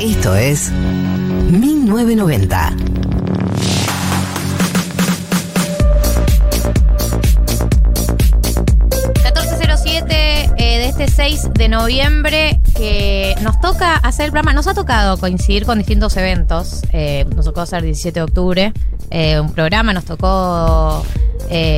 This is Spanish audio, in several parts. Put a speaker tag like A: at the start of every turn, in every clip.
A: Esto es 1990.
B: eh, de este 6 de noviembre que nos toca hacer el programa. Nos ha tocado coincidir con distintos eventos. Eh, nos tocó hacer 17 de octubre eh, un programa, nos tocó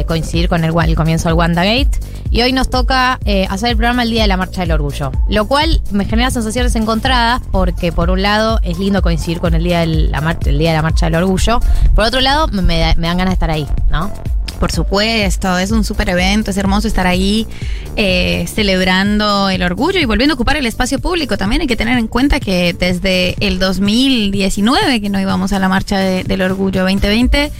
B: coincidir con el, el comienzo del WandaGate. Y hoy nos toca eh, hacer el programa el Día de la Marcha del Orgullo. Lo cual me genera sensaciones encontradas porque por un lado es lindo coincidir con el Día de la, el día de la Marcha del Orgullo. Por otro lado me, me dan ganas de estar ahí, ¿no?
C: Por supuesto, es un súper evento, es hermoso estar ahí eh, celebrando el orgullo y volviendo a ocupar el espacio público. También hay que tener en cuenta que desde el 2019, que no íbamos a la marcha de- del orgullo 2020,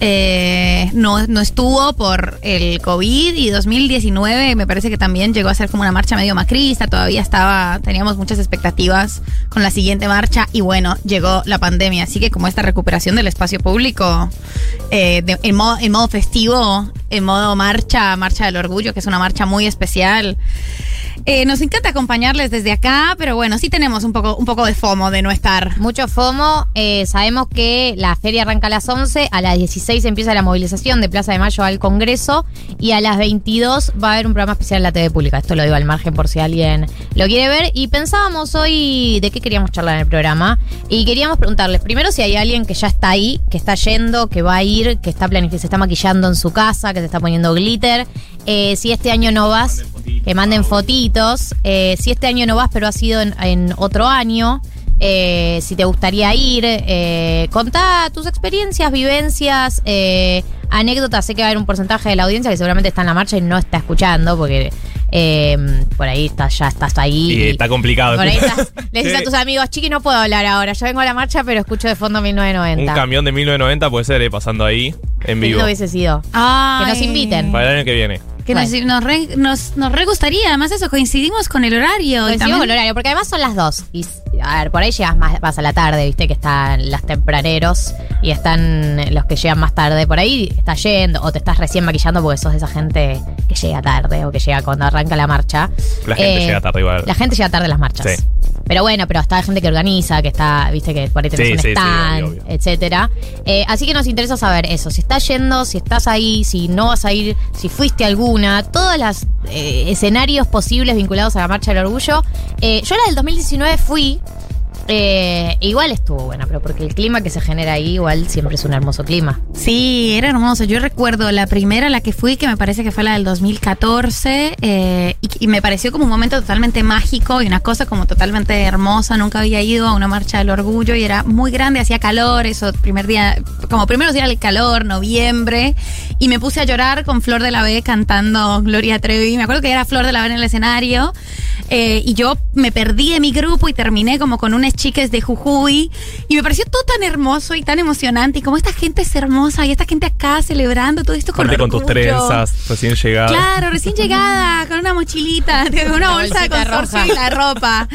C: eh, no, no estuvo por el COVID y 2019 me parece que también llegó a ser como una marcha medio macrista, todavía estaba, teníamos muchas expectativas con la siguiente marcha y bueno, llegó la pandemia, así que como esta recuperación del espacio público eh, en, modo, en modo festivo, en modo marcha, marcha del orgullo, que es una marcha muy especial. Eh, nos encanta acompañarles desde acá, pero bueno, sí tenemos un poco, un poco de FOMO de no estar.
B: Mucho FOMO. sabemos que la feria arranca a las 11, a las 16 empieza la movilización de Plaza de Mayo al Congreso y a las 22 va a haber un programa especial en la TV Pública. Esto lo digo al margen por si alguien lo quiere ver. Y pensábamos hoy de qué queríamos charlar en el programa y queríamos preguntarles primero si hay alguien que ya está ahí, que está yendo, que va a ir, que está se está maquillando en su casa, que se está poniendo glitter. Eh, si este año no vas, que manden fotitos. Eh, si este año no vas, pero ha sido en, en otro año. Eh, si te gustaría ir, eh, contá tus experiencias, vivencias, eh, anécdotas. Sé que va a haber un porcentaje de la audiencia que seguramente está en la marcha y no está escuchando, porque eh, por ahí estás, ya estás ahí.
D: Y está complicado.
B: Por ahí estás, le dices a tus amigos, chiqui, no puedo hablar ahora. Yo vengo a la marcha, pero escucho de fondo
D: Un
B: 1990.
D: camión de 1990 puede ser, eh, pasando ahí en
B: Qué
D: vivo.
B: lindo hubiese sido.
C: Ay.
B: Que nos inviten.
D: Para el año que viene.
C: Que nos, nos, re, nos, nos re gustaría, además eso, coincidimos con el horario.
B: Coincidimos
C: también-
B: con el horario, porque además son las dos. Y, a ver, por ahí llegas más, vas a la tarde, viste que están los tempraneros y están los que llegan más tarde. Por ahí estás yendo o te estás recién maquillando porque sos de esa gente que llega tarde o que llega cuando arranca la marcha.
D: La gente
B: Eh,
D: llega tarde igual.
B: La gente llega tarde a las marchas.
D: Sí.
B: Pero bueno, pero está gente que organiza, que está, viste que por ahí tenés
D: Sí,
B: un
D: sí,
B: stand, etcétera. Eh, así que nos interesa saber eso, si estás yendo, si estás ahí, si no vas a ir, si fuiste a todos los escenarios posibles vinculados a la Marcha del Orgullo. Eh, yo la del 2019 fui, eh, igual estuvo buena, pero porque el clima que se genera ahí igual siempre es un hermoso clima.
C: Sí, era hermoso. Yo recuerdo la primera la que fui, que me parece que fue la del 2014, eh, y, y me pareció como un momento totalmente mágico y una cosa como totalmente hermosa. Nunca había ido a una marcha del orgullo y era muy grande, hacía calor, eso, primer día, como primeros días del calor, noviembre, y me puse a llorar con Flor de la B cantando Gloria Trevi. Me acuerdo que era Flor de la B en el escenario, eh, y yo me perdí de mi grupo y terminé como con unas chiques de Jujuy, y me pareció todo tan hermoso y tan emocionante, y como esta gente es hermosa, y esta gente acá celebrando todo esto con
D: Aparte con tus trenzas recién llegadas.
C: Claro, recién llegada, con una mochilita, con una bolsa de consorcio
B: roja.
C: y la ropa.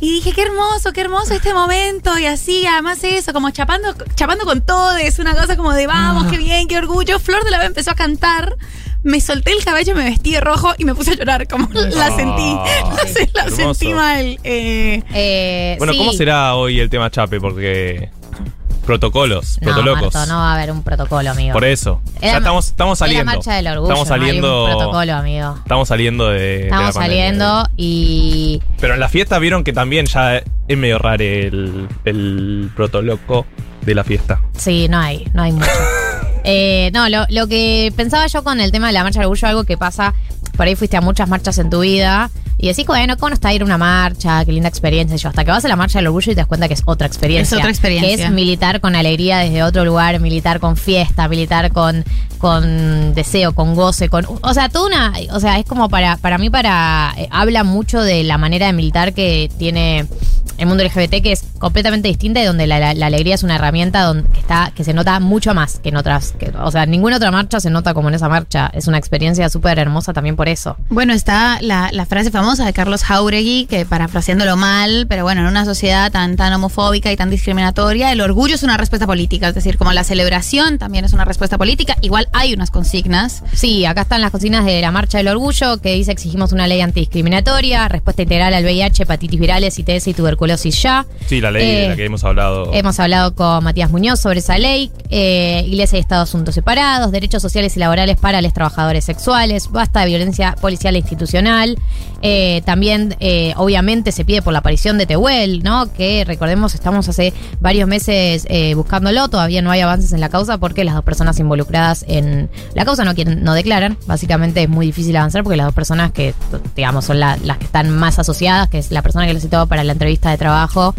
C: Y dije, qué hermoso, qué hermoso este momento. Y así, además eso, como chapando, chapando con todo, es una cosa como de vamos, qué bien, qué orgullo. Flor de la B empezó a cantar. Me solté el cabello, me vestí de rojo y me puse a llorar, como la
D: Ah,
C: sentí. La, se- la sentí mal. eh.
B: Eh,
D: Bueno,
B: sí.
D: ¿cómo será hoy el tema Chape? Porque protocolos,
B: No,
D: protolocos.
B: Marto, no va a haber un protocolo, amigo.
D: Por eso.
B: Era
D: ya estamos, estamos
B: Era
D: saliendo.
B: marcha del orgullo.
D: Estamos
B: no hay un
D: saliendo.
B: protocolo, amigo.
D: Estamos saliendo de. de la
B: Estamos
D: pandemia.
B: saliendo y
D: Pero en la fiesta vieron que también ya es medio raro el, el protoloco de la fiesta.
B: sí, no hay, no hay mucho. Eh, no, lo, lo que pensaba yo con el tema de la marcha del orgullo, algo que pasa, por ahí fuiste a muchas marchas en tu vida y decís, bueno, ¿cómo no está ir a una marcha? Qué linda experiencia. Y yo, hasta que vas a la marcha del orgullo y te das cuenta que es otra experiencia.
C: Es otra experiencia.
B: Que es militar con alegría desde otro lugar, militar con fiesta, militar con, con deseo, con goce, con. O sea, toda una. O sea, es como para, para mí, para. eh, habla mucho de la manera de militar que tiene el mundo LGBT, que es completamente distinta y donde la, la- la alegría es una herramienta donde, está, que se nota mucho más que en otras. que- o sea, en ninguna otra marcha se nota como en esa marcha. Es una experiencia súper hermosa también por eso.
C: Bueno, está la, la frase famosa de Carlos Jauregui, que parafraseándolo mal, pero bueno, en una sociedad tan, tan homofóbica y tan discriminatoria, el orgullo es una respuesta política, es decir, como la celebración también es una respuesta política, igual hay unas consignas.
B: Sí, acá están las cocinas de la Marcha del Orgullo, que dice exigimos una ley antidiscriminatoria, respuesta integral al VIH, hepatitis virales, ITS y tuberculosis ya.
D: Sí, la ley de
B: Eh,
D: la que hemos hablado.
B: Hemos hablado con Matías Muñoz sobre esa ley, eh, Iglesia y Estado asuntos separados, derechos sociales y laborales para los trabajadores sexuales, basta de violencia policial e institucional. Eh, también, eh, obviamente, se pide por la aparición de Tehuel, ¿no? Que recordemos, estamos hace varios meses eh, buscándolo, todavía no hay avances en la causa porque las dos personas involucradas en la causa no quieren, no declaran. Básicamente es muy difícil avanzar porque las dos personas que, digamos, son la- las que están más asociadas, que es la persona que lo citó para la entrevista de trabajo,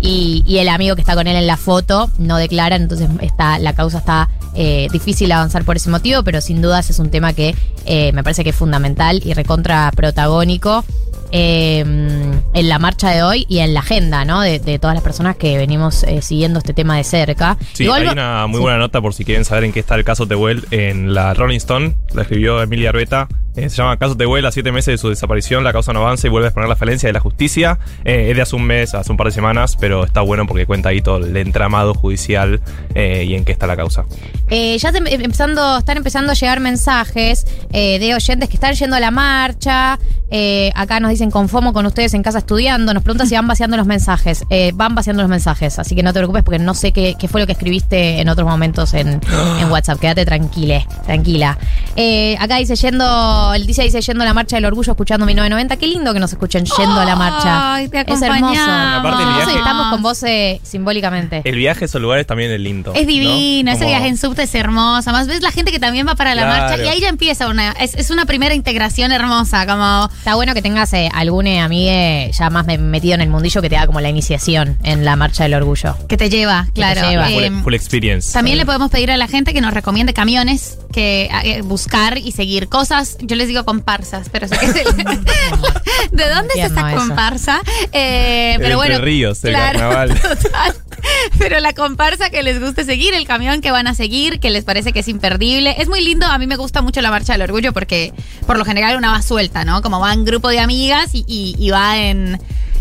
B: y, y el amigo que está con él en la foto no declaran, entonces está, la causa está eh, difícil avanzar por ese motivo, pero sin dudas es un tema que eh, me parece que es fundamental y recontra protagónico. eh, en la marcha de hoy y en la agenda, ¿no? De, de todas las personas que venimos eh, siguiendo este tema de cerca.
D: Sí,
B: Igual
D: hay una muy
B: sí.
D: buena nota por si quieren saber en qué está el caso Tehuel en la Rolling Stone. La escribió Emilia Arbeta. Eh, se llama Caso Tehuel, a siete meses de su desaparición, la causa no avanza y vuelve a exponer la falencia de la justicia. Eh, es de hace un mes, hace un par de semanas, pero está bueno porque cuenta ahí todo el entramado judicial eh, y en qué está la causa.
B: Ya se- empezando, están empezando a llegar mensajes de oyentes que están yendo a la marcha. Acá nos dicen con FOMO con ustedes en casa estudiando. Nos preguntan si van vaciando los mensajes. Van vaciando los mensajes, así que no te preocupes porque no sé qué, fue lo que escribiste en otros momentos en, en WhatsApp. Quédate tranquile, tranquila. Acá dice yendo, el dice dice yendo a la marcha del orgullo escuchando 1990. Qué lindo que nos escuchen yendo a la marcha.
C: Ay, te
B: es hermoso.
D: Aparte el viaje-
B: estamos con vos eh, simbólicamente.
D: El viaje a esos lugares también es lindo.
C: Es divino,
D: ¿no?
C: ese
D: Como-
C: viaje en subte es hermoso. Más ves la gente que también va para la
D: Claro.
C: marcha y ahí ya empieza una. Es, es una primera integración hermosa, como.
B: Está bueno que tengas eh, algún eh, amigue ya más me- metido en el mundillo que te haga como la iniciación en la marcha del orgullo.
C: que te lleva,
B: te
C: claro.
B: lleva.
D: Full,
C: Eh,
D: full experience.
C: También le podemos pedir a la gente que nos recomiende camiones, que eh, buscar y seguir cosas. Yo les digo comparsas, pero sé que es el- ¿De dónde es esa comparsa? Eh, pero
D: Entre
C: bueno,
D: Ríos, el
C: claro,
D: carnaval.
C: total. Pero la comparsa que les guste seguir, el camión que van a seguir, que les parece que es imperdible. Es muy lindo, a mí me gusta mucho la marcha del orgullo porque por lo general una va suelta, ¿no? Como va en grupo de amigas y, y- y va en...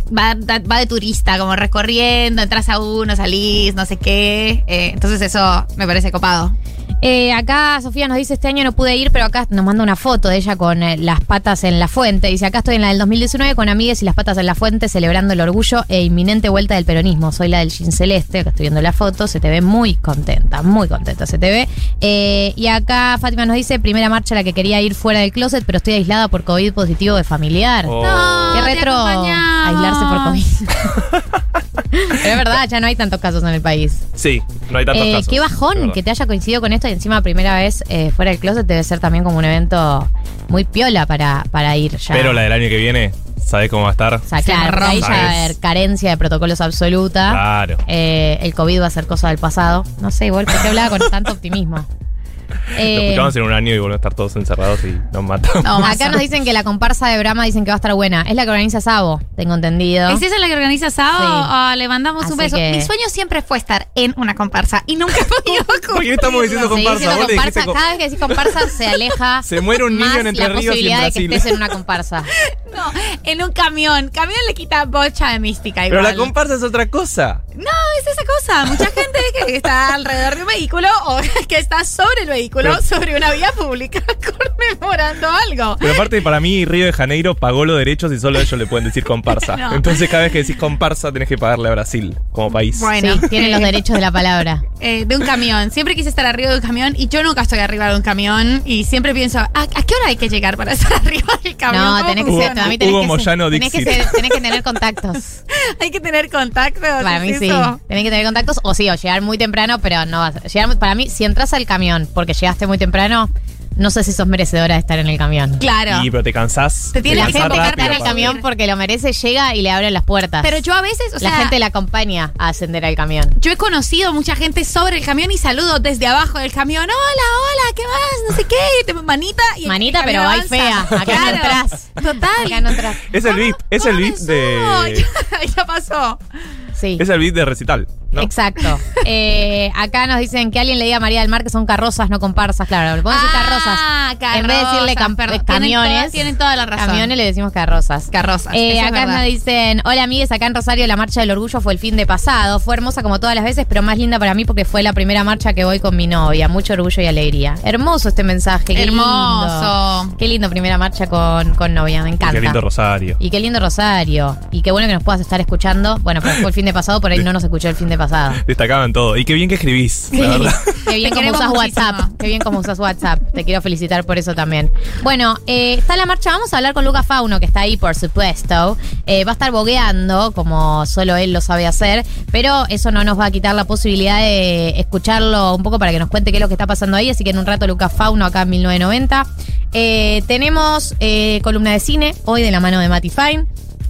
C: Va, da- va de turista, como recorriendo, entras a uno, salís, no sé qué. Eh, entonces eso me parece copado.
B: Eh, acá Sofía nos dice, este año no pude ir, pero acá nos manda una foto de ella con eh, las patas en la fuente. Dice, acá estoy en la del 2019 con amigas y las patas en la fuente celebrando el orgullo e inminente vuelta del peronismo. Soy la del jean celeste, acá estoy viendo la foto, se te ve muy contenta, muy contenta se te ve. Eh, y acá Fátima nos dice, primera marcha a la que quería ir fuera del closet, pero estoy aislada por COVID positivo de familiar.
D: Oh.
C: No,
B: Qué retro aislarse por COVID. pero es verdad, ya no hay tantos casos en el país.
D: Sí, no hay tantos
B: Eh,
D: casos.
B: qué bajón que te haya coincidido con esto y encima primera vez eh, fuera del closet debe ser también como un evento muy piola para, para ir ya.
D: Pero la del año que viene, ¿sabes cómo va a estar?
B: O sea, claro, ahí ya va a haber carencia de protocolos absoluta.
D: Claro.
B: Eh, el COVID va a ser cosa del pasado. No sé, igual porque hablaba con tanto optimismo.
D: Lo
B: Eh,
D: escuchamos en un año y volvemos a estar todos encerrados y nos matamos.
C: No,
B: acá nos dicen que la comparsa de Brahma dicen que va a estar buena. Es la que organiza Sabo, tengo entendido.
C: ¿Es esa la que organiza Sao?
B: Sí.
C: Ah, le mandamos un beso.
B: que-
C: Mi sueño siempre fue estar en una comparsa y nunca he podido
D: ¿Por qué estamos diciendo comparsa?
B: diciendo
D: dijiste
B: Cada vez que decís comparsa se aleja.
D: Se muere un niño en Entre
B: la
D: Ríos y en
B: posibilidad de que estés en una comparsa.
C: No, en un camión. Camión le quita bocha de mística
D: Pero
C: igual.
D: la comparsa es otra cosa.
C: No, es esa cosa. Mucha gente que está alrededor de un vehículo o que está sobre el vehículo,
D: Pero-
C: sobre una vía pública, conmemorando algo.
D: Pero aparte, para mí, Río de Janeiro pagó los derechos y solo ellos le pueden decir comparsa.
C: No.
D: Entonces, cada vez que decís comparsa, tenés que pagarle a Brasil como país.
C: Bueno.
B: Sí, tienen los derechos de la palabra.
C: Eh, de un camión. Siempre quise estar arriba de un camión y yo nunca estoy arriba de un camión y siempre pienso, ¿a, a qué hora hay que llegar para estar arriba del camión?
B: No,
C: ¿Cómo
B: tenés que ser, mí tenés
D: Hugo
B: que ser-
D: Moyano
B: tenés que,
D: Dixit.
B: ser- tenés que tener contactos.
C: Hay que tener contactos.
B: Para
C: ¿es
B: mí sí.
C: eso?
B: Tenés que tener contactos o sí, o llegar muy temprano, pero no vas a llegar muy- Para mí, si entras al camión porque llegaste muy temprano, no sé si sos merecedora de estar en el camión.
C: Claro.
D: Y pero te cansás.
C: Te tiene
B: la gente que está en el camión porque lo merece, llega y le abren las puertas.
C: Pero yo a veces, o
B: la
C: sea,
B: gente la acompaña a ascender al camión.
C: yo he conocido mucha gente sobre el camión y saludo desde abajo del camión. Hola, hola, ¿qué más? No sé qué. Te- manita y
B: Manita, pero va fea. Acá no
C: Claro.
B: entras.
C: Total.
B: Acá no entras.
D: Es el VIP, es el
C: ¿Cómo
D: VIP de.
C: ya pasó.
B: Sí.
D: Es el VIP de recital. ¿no?
B: Exacto. Eh, acá nos dicen que alguien le diga a María del Mar que son carrozas, no comparsas. Claro, le podemos decir carrozas.
C: Ah,
B: En vez de decirle camiones,
C: Tienen toda, tienen toda la razón.
B: Camiones le decimos carrozas.
C: Carrozas.
B: Eh, acá nos dicen, hola amigues, acá en Rosario la marcha del orgullo fue el fin de pasado. Fue hermosa como todas las veces, pero más linda para mí porque fue la primera marcha que voy con mi novia. Mucho orgullo y alegría. Hermoso este mensaje. qué
C: Hermoso.
B: lindo. Qué lindo primera marcha con, con novia, me encanta.
D: Qué lindo Rosario.
B: Y qué lindo Rosario. Y qué bueno que nos puedas estar escuchando. Bueno, pero fue el fin de pasado, por ahí no nos escuchó el fin de pasado.
D: Destacaban todo. Y qué bien que escribís, la verdad.
B: Qué bien como usas
C: muchísimo.
B: WhatsApp. Qué bien como usas WhatsApp. Te quiero felicitar por eso también. Bueno, eh, está la marcha. Vamos a hablar con Lucas Fauno, que está ahí, por supuesto. Eh, va a estar bogueando, como solo él lo sabe hacer. Pero eso no nos va a quitar la posibilidad de escucharlo un poco para que nos cuente qué es lo que está pasando ahí. Así que en un rato Lucas Fauno acá en 1990. Eh, tenemos eh, columna de cine, hoy de la mano de Mati Fine.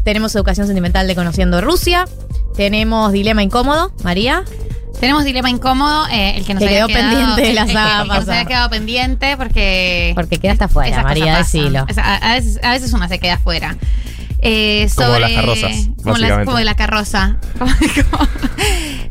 B: Tenemos educación sentimental de Conociendo Rusia. Tenemos dilema incómodo, María.
C: Tenemos dilema incómodo, eh, el que nos
B: Que
C: había
B: quedó pendiente de la
C: el que-
B: semana
C: el que nos
B: pasada.
C: había quedado pendiente porque
B: Porque quedaste afuera,
C: esas
B: María, decilo.
C: A veces, a veces una se queda afuera. Eh,
D: Como
C: sobre,
D: las carrozas,
C: como, las-
D: básicamente.
C: como de la carroza.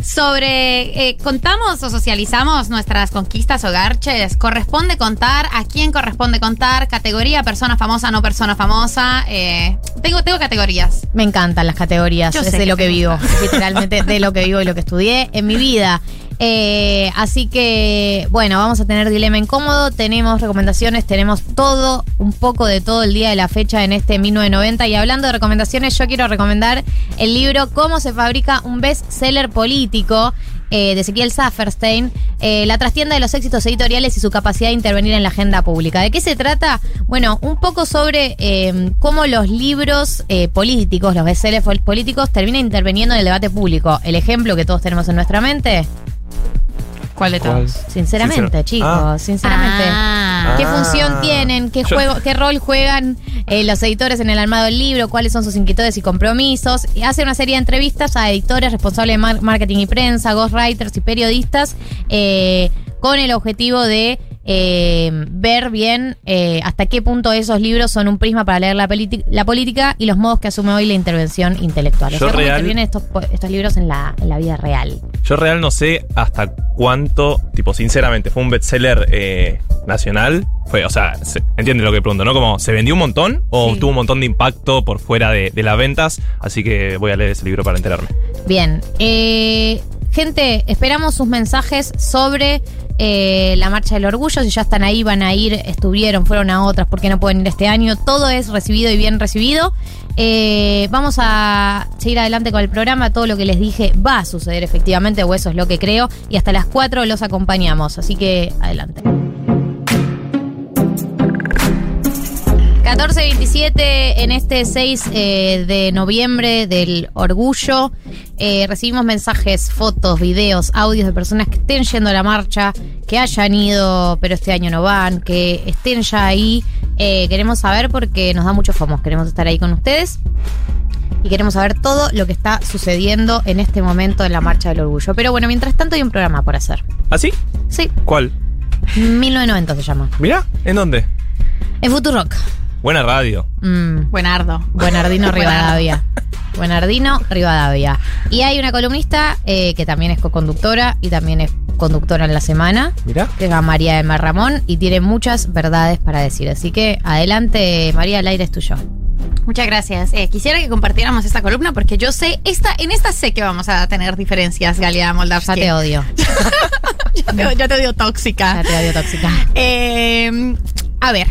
C: Sobre, eh, contamos o socializamos nuestras conquistas o garches. ¿Corresponde contar? ¿A quién corresponde contar? ¿Categoría? ¿Persona famosa? ¿No persona famosa? Eh, tengo, tengo categorías.
B: Me encantan las categorías,
C: Yo
B: es de
C: que
B: lo que vivo, literalmente de lo que vivo y lo que estudié en mi vida. Eh, así que, bueno, vamos a tener dilema incómodo, tenemos recomendaciones, tenemos todo, un poco de todo el día de la fecha en este 1990. Y hablando de recomendaciones, yo quiero recomendar el libro Cómo se fabrica un bestseller político. eh, de Ezequiel Safferstein, eh, la trastienda de los éxitos editoriales y su capacidad de intervenir en la agenda pública. ¿De qué se trata? Bueno, un poco sobre eh, cómo los libros políticos, los bestsellers pol- políticos, terminan interviniendo en el debate público. El ejemplo que todos tenemos en nuestra mente,
C: ¿Cuál de
D: ¿Cuál?
C: todos?
B: sinceramente,
D: Sincero-
B: chicos,
D: Ah.
B: sinceramente.
C: Ah.
B: ¿Qué función tienen? ¿Qué,
D: Yo-
B: juego, ¿Qué rol juegan eh, los editores en el armado del libro? ¿Cuáles son sus inquietudes y compromisos? Y hace una serie de entrevistas a editores responsables de mar- marketing y prensa, ghostwriters y periodistas eh, con el objetivo de eh, ver bien eh, hasta qué punto esos libros son un prisma para leer la, política y los modos que asume hoy la intervención intelectual. O
D: Yo
B: sea, cómo
D: real-
B: intervienen estos, estos libros en la, en la vida real.
D: Yo real no sé hasta cuánto, tipo, sinceramente, fue un bestseller eh, nacional. Fue, o sea, se, entiende lo que pregunto, ¿no? Como, ¿se vendió un montón o
C: Sí.
D: tuvo un montón de impacto por fuera de, de las ventas? Así que voy a leer ese libro para enterarme.
B: Bien. eh, gente, esperamos sus mensajes sobre eh, la Marcha del Orgullo. Si ya están ahí, van a ir, estuvieron, fueron a otras, porque no pueden ir este año. Todo es recibido y bien recibido. Eh, vamos a seguir adelante con el programa. Todo lo que les dije va a suceder efectivamente, o eso es lo que creo. Y hasta las 4 los acompañamos. Así que adelante. 14.27 en este 6 eh, de noviembre del orgullo. Eh, recibimos mensajes, fotos, videos, audios de personas que estén yendo a la marcha, que hayan ido, pero este año no van, que estén ya ahí. Eh, queremos saber porque nos da mucho famoso. Queremos estar ahí con ustedes y queremos saber todo lo que está sucediendo en este momento en la marcha del orgullo. Pero bueno, mientras tanto hay un programa por hacer.
D: ¿Ah, sí?
B: Sí,
D: ¿Cuál?
B: 1990 se llama.
D: Mirá, ¿en dónde?
B: En Futurock.
D: Buena radio.
B: Mm.
C: Buenardo.
B: Buenardino Rivadavia. Buenardino Rivadavia. Y hay una columnista eh, que también es co-conductora y también es conductora en la semana,
D: Mirá.
B: que es María de Mar Ramón, y tiene muchas verdades para decir. Así que adelante, María, el aire es tuyo.
C: Muchas gracias. Eh, quisiera que compartiéramos esta columna porque yo sé, esta, en esta sé que vamos a tener diferencias, Galia
B: Ya
C: Moldavsky.
B: te odio.
C: Ya te, ya te odio tóxica.
B: Ya te odio tóxica.
C: Eh, a ver,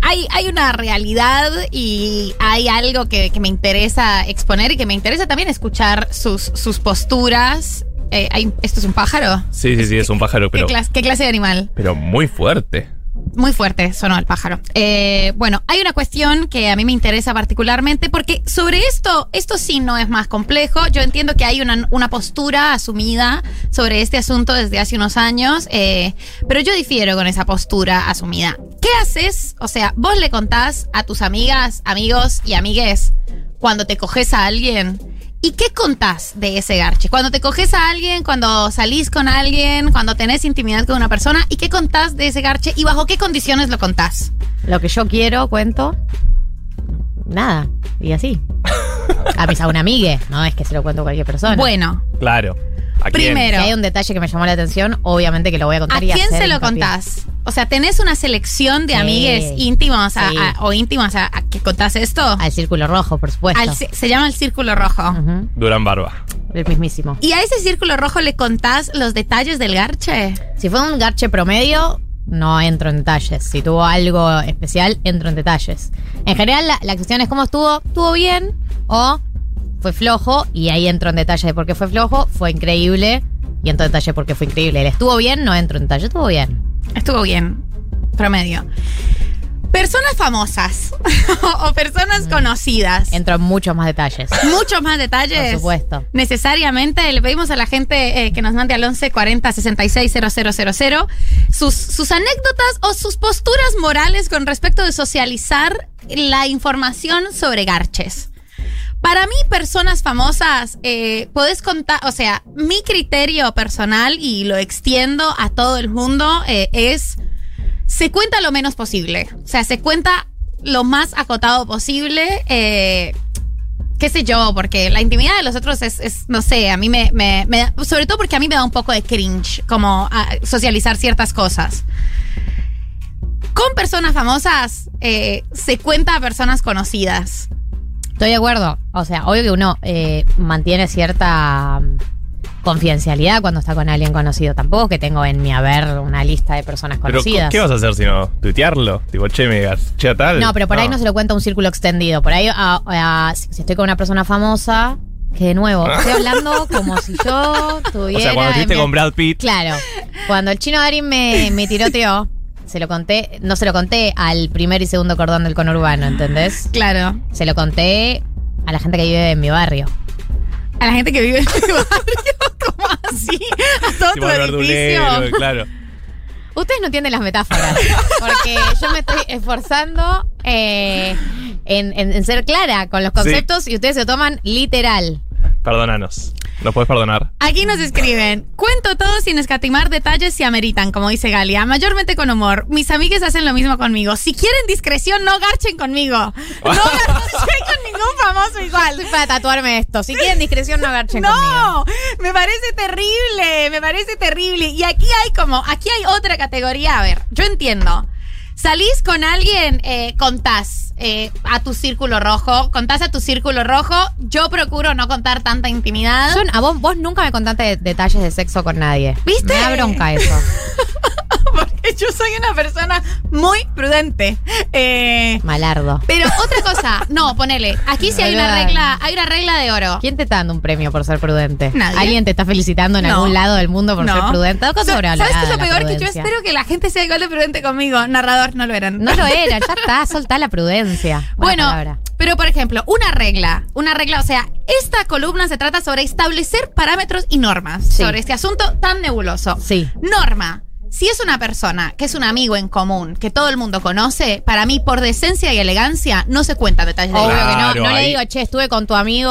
C: hay, hay una realidad y hay algo que, que me interesa exponer y que me interesa también escuchar sus, sus posturas. Eh, hay- ¿Esto es un pájaro?
D: Sí, sí, sí, es un pájaro, pero,
C: ¿Qué, clase, qué clase de animal?
D: pero muy fuerte.
C: Muy fuerte sonó el pájaro. Eh, bueno, hay una cuestión que a mí me interesa particularmente porque sobre esto, esto sí no es más complejo. Yo entiendo que hay una, una postura asumida sobre este asunto desde hace unos años, eh, pero yo difiero con esa postura asumida. ¿Qué haces? O sea, vos le contás a tus amigas, amigos y amigues cuando te coges a alguien. ¿Y qué contás de ese garche? Cuando te coges a alguien, cuando salís con alguien, cuando tenés intimidad con una persona, ¿y qué contás de ese garche y bajo qué condiciones lo contás?
B: Lo que yo quiero, cuento. Nada. Y así. A mis a una amigue. No es que se lo cuento a cualquier persona.
C: Bueno,
D: Claro. ¿A quién?
C: Primero.
B: Si hay un detalle que me llamó la atención, obviamente que lo voy a contar.
C: ¿A
B: y
C: quién
B: hacer
C: se lo
B: hincapié.
C: contás? O sea, ¿tenés una selección de
B: Sí.
C: amigues íntimos a-
B: Sí.
C: a- o íntimas a, a que contás esto?
B: Al círculo rojo, por supuesto.
C: Al se llama el círculo rojo.
D: Durán Barba.
B: El mismísimo.
C: ¿Y a ese círculo rojo le contás los detalles del garche?
B: Si fue un garche promedio, no entro en detalles. Si tuvo algo especial, entro en detalles. En general, la, la cuestión es cómo estuvo. ¿Estuvo bien o fue flojo? Y ahí entro en detalles de por qué fue flojo. Fue increíble y entro en detalle porque fue increíble. ¿El estuvo bien? No entro en detalle. Estuvo bien.
C: Estuvo bien. Promedio. Personas famosas o personas conocidas.
B: Entro en muchos más detalles.
C: Muchos más detalles.
B: Por supuesto.
C: Necesariamente le pedimos a la gente eh, que nos mande al 11 40 66 000 sus, sus anécdotas o sus posturas morales con respecto de socializar la información sobre garches. Para mí, personas famosas, eh, podés contar, o sea, mi criterio personal y lo extiendo a todo el mundo eh, es, se cuenta lo menos posible. O sea, se cuenta lo más acotado posible. eh, qué sé yo, porque la intimidad de los otros es, no sé, a mí me, me- me da- sobre todo porque a mí me da un poco de cringe, como ah, socializar ciertas cosas. Con personas famosas eh, se cuenta a personas conocidas.
B: Estoy de acuerdo. O sea, obvio que uno eh, mantiene cierta mm, confidencialidad cuando está con alguien conocido. Tampoco que tengo en mi haber una lista de personas
D: Pero,
B: conocidas.
D: ¿qué vas a hacer si no? ¿Tuitearlo? Tipo, che, me che, tal.
B: No, pero por ahí no se lo cuenta un círculo extendido. Por ahí, a- a- si estoy con una persona famosa, que de nuevo, estoy hablando como si yo tuviera.
D: O sea, cuando estuviste
B: mi-
D: con Brad Pitt.
B: Claro. Cuando el chino Darín me, me tiroteó, se lo conté, no se lo conté al primer y segundo cordón del conurbano, ¿entendés?
C: Claro.
B: Se lo conté a la gente que vive en mi barrio.
C: A la gente que vive en el barrio, como así, a todo tu edificio.
D: claro.
B: Ustedes no entienden las metáforas, porque yo me estoy esforzando eh, en, en- en ser clara con los conceptos y ustedes se lo toman literal.
D: Perdónanos. ¿Nos puedes perdonar?
C: Aquí nos escriben, cuento todo sin escatimar detalles si ameritan, como dice Galia, mayormente con humor. Mis amigues hacen lo mismo conmigo. Si quieren discreción, no garchen conmigo. No garchen con ningún famoso igual.
B: Estoy para tatuarme esto. Si quieren discreción, no garchen conmigo.
C: No, me parece terrible, me parece terrible. Y aquí hay como, aquí hay otra categoría. A ver, yo entiendo. Salís con alguien, eh, contás eh, a tu círculo rojo, contás a tu círculo rojo. Yo procuro no contar tanta intimidad.
B: Yo- a vos, vos nunca me contaste de- detalles de sexo con nadie.
C: ¿Viste?
B: Me da bronca eso.
C: porque yo soy una persona muy prudente. Eh,
B: Malardo.
C: pero otra cosa, no, ponele. Aquí sí hay una regla, hay una regla de oro.
B: ¿Quién te está dando un premio por ser prudente?
C: Nadie.
B: ¿Alguien te está felicitando en
C: No.
B: algún lado del mundo por
C: No.
B: ser prudente? Dos cosas
C: So-
B: sobrevaloradas,
C: ¿Sabes qué es lo peor? Que yo espero que la gente sea igual de prudente conmigo. Narrador, no lo eran.
B: No lo era, ya está, soltá la prudencia. Buena
C: Bueno,
B: palabra.
C: pero por ejemplo, una regla, una regla, o sea, esta columna se trata sobre establecer parámetros y normas
B: Sí.
C: sobre este asunto tan nebuloso.
B: Sí.
C: Norma. Si es una persona que es un amigo en común, que todo el mundo conoce, para mí, por decencia y elegancia, no se cuentan detalles de
B: Obvio
C: vida.
B: que no.
D: Claro,
B: No le digo, che, estuve con tu amigo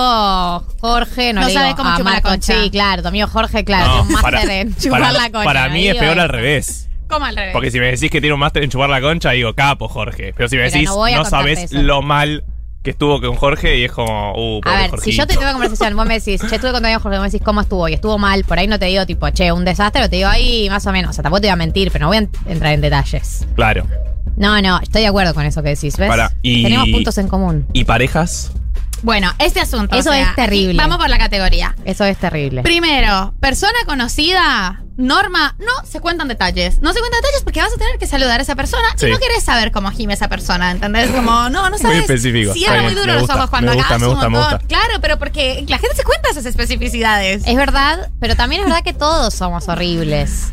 B: Jorge. No,
C: No
B: le
C: sabe
B: digo,
C: cómo
B: a
C: chupar la concha.
B: Sí, claro, tu amigo Jorge, claro,
D: No,
B: tiene un
D: para,
B: máster en chupar
D: para-
B: la concha.
D: para mí es peor al revés.
C: ¿Cómo al revés?
D: Porque si me decís que tiene un máster en chupar la concha, digo, capo, Jorge. Pero si me
B: Pero
D: decís,
B: no
D: sabes
B: eso.
D: lo mal que estuvo con Jorge y es como, uh, pobre
B: A ver, si yo te tengo una conversación, vos me decís, che, estuve con tu amigo Jorge, vos me decís cómo estuvo y estuvo mal, por ahí no te digo tipo, che, un desastre, o te digo, ahí más o menos. O sea, tampoco te voy a mentir, pero no voy a en- entrar en detalles.
D: Claro.
B: No, no, estoy de acuerdo con eso que decís, ¿ves?
D: Para, y-
B: Tenemos puntos en común.
D: ¿Y parejas?
C: Bueno, este asunto.
B: Eso
C: o sea,
B: es terrible.
C: Vamos por la categoría.
B: Eso es terrible.
C: Primero, persona conocida, norma, no se cuentan detalles. No se cuentan detalles porque vas a tener que saludar a esa persona
D: Sí.
C: y no querés saber cómo gime esa persona, ¿entendés? Como, no, no sabes.
D: específico.
C: Cierra muy duro
D: me
C: los
D: gusta,
C: ojos cuando
D: me gusta, me
C: un
D: gusta, me
C: montón.
D: gusta.
C: Claro, pero porque la gente se cuenta esas especificidades.
B: Es verdad, pero también es verdad que todos somos horribles.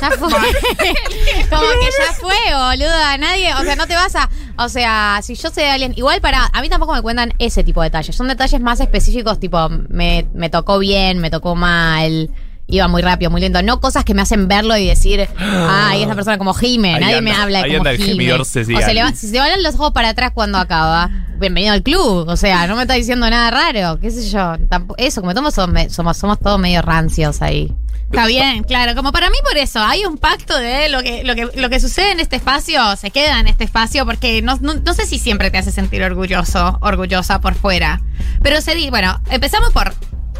B: Ya fue. Como que ya fue, boluda. Nadie, o sea, no te vas a. O sea, si yo sé de alguien. Igual para. A mí tampoco me cuentan ese tipo de detalles. Son detalles más específicos, tipo, me, me tocó bien, me tocó mal. Iba muy rápido, muy lento. No cosas que me hacen verlo y decir, ay, esa persona como gime.
D: Ahí
B: Nadie
D: anda,
B: me habla de
D: ahí
B: cómo
D: anda el
B: gime.
D: gemidor
B: O
D: social.
B: sea, le va- si se van los ojos para atrás cuando acaba, bienvenido al club. O sea, no me está diciendo nada raro. ¿Qué sé yo? Tampo- eso, como todos somos, somos, somos todos medio rancios ahí.
C: Está bien, claro. Como para mí por eso, hay un pacto de lo que, lo que, lo que sucede en este espacio, se queda en este espacio, porque no, no, no sé si siempre te hace sentir orgulloso, orgullosa por fuera. Pero se di, bueno, empezamos por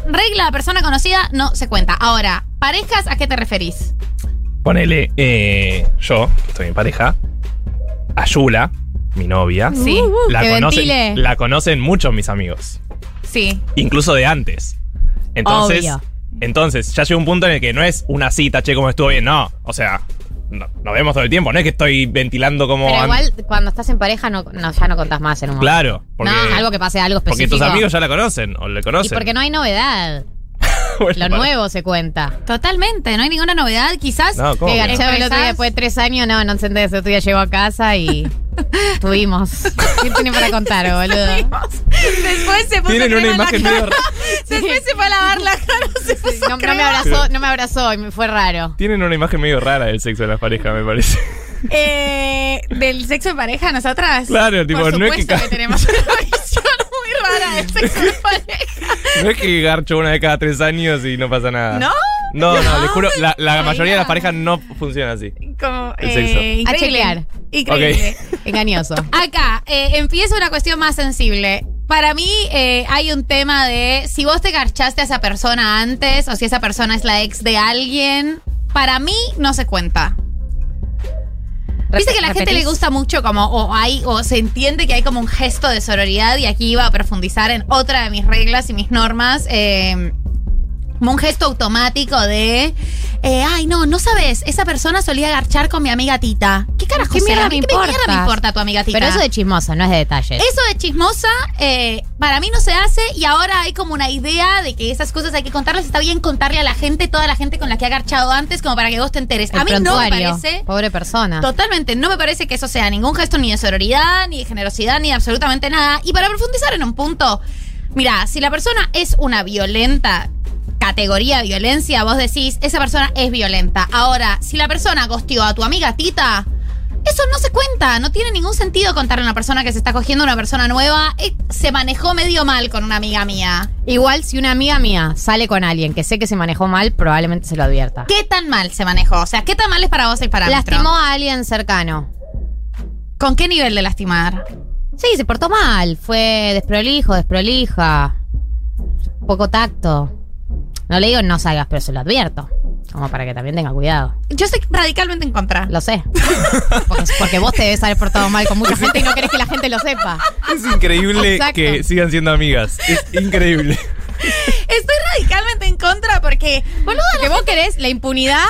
C: regla, persona conocida, no se cuenta. Ahora, parejas, ¿a qué te referís?
D: Ponele, eh, yo, que estoy en pareja, a Yula, mi novia.
C: Sí.
B: Uh,
D: la,
B: que
D: conocen,
B: ventile.
D: la conocen muchos mis amigos.
C: Sí.
D: Incluso de antes. Entonces,
B: Obvio.
D: entonces, ya llega un punto en el que no es una cita, che, como estuvo bien. No, o sea, no- nos vemos todo el tiempo. No es que estoy ventilando como.
B: Pero igual, cuando estás en pareja, no, no, ya no contás más en un momento.
D: Claro, porque,
B: no, algo que pase algo
D: porque
B: específico.
D: tus amigos ya la conocen o le
B: Y
D: conocen.
B: porque no hay novedad.
D: Bueno,
B: Lo
D: para-
B: nuevo se cuenta.
C: Totalmente, no hay ninguna novedad. Quizás.
D: No, ¿cómo
B: Que
D: que no?
B: garchaba el otro día después de tres años, no, no entendés. El otro día llegó a casa y tuvimos. ¿Qué tiene para contar, boludo?
C: Después se puso
D: Tienen
C: crema
D: una
C: en la
D: imagen
C: cara.
D: medio.
C: Después se fue a lavar la cara. Se puso
B: No, no me abrazó, no me abrazó y me fue raro.
D: Tienen una imagen medio rara del sexo de las parejas, me parece.
C: Eh, del sexo de pareja, nosotras.
D: Claro, tipo,
C: Por
D: no es que ca-
C: tenemos una visión muy rara del sexo de pareja.
D: No es que garcho una vez cada tres años y no pasa nada.
C: ¿No?
D: No, no, les juro, la, la mayoría de las parejas no funciona así.
C: Como,
D: El sexo.
C: eh,
B: A
C: increíble.
B: chequear.
C: Increíble.
B: Engañoso.
C: Acá eh, empieza una cuestión más sensible. Para mí eh, hay un tema de si vos te garchaste a esa persona antes o si esa persona es la ex de alguien. Para mí no se cuenta. Viste que a la gente le gusta mucho como o hay o se entiende que hay como un gesto de sororidad y aquí iba a profundizar en otra de mis reglas y mis normas. eh, como un gesto automático de, eh, ay, no, no sabes, esa persona solía garchar con mi amiga Tita. ¿Qué carajo
B: ¿Qué
C: será?
B: mierda me
C: ¿Qué mierda me
B: importa?
C: importa tu amiga Tita?
B: Pero eso de chismoso, no es de detalles.
C: Eso de chismosa, eh, para mí no se hace y ahora hay como una idea de que esas cosas hay que contarlas. Está bien contarle a la gente, toda la gente con la que ha garchado antes, como para que vos te enteres.
B: El
C: a mí no me parece.
B: Pobre persona.
C: Totalmente, no me parece que eso sea ningún gesto ni de sororidad, ni de generosidad, ni de absolutamente nada. Y para profundizar en un punto, mira, si la persona es una violenta, categoría de violencia, vos decís, esa persona es violenta. Ahora, si la persona gosteó a tu amiga Tita, eso no se cuenta, no tiene ningún sentido contarle a una persona que se está cogiendo a una persona nueva. eh, se manejó medio mal con una amiga mía.
B: Igual si una amiga mía sale con alguien que sé que se manejó mal, probablemente se lo advierta.
C: ¿Qué tan mal se manejó? O sea, ¿qué tan mal es para vos el parámetro?
B: Lastimó a alguien cercano.
C: ¿Con qué nivel de lastimar?
B: Sí, se portó mal. Fue desprolijo, desprolija. Poco tacto. No le digo no salgas, pero se lo advierto. Como para que también tenga cuidado.
C: Yo estoy radicalmente en contra.
B: Lo sé. Porque, porque vos te debes haber portado mal con mucha gente y no querés que la gente lo sepa.
D: Es increíble
B: Exacto.
D: que sigan siendo amigas. Es increíble.
C: Estoy radicalmente en contra porque, boludo,
B: Porque vos querés la impunidad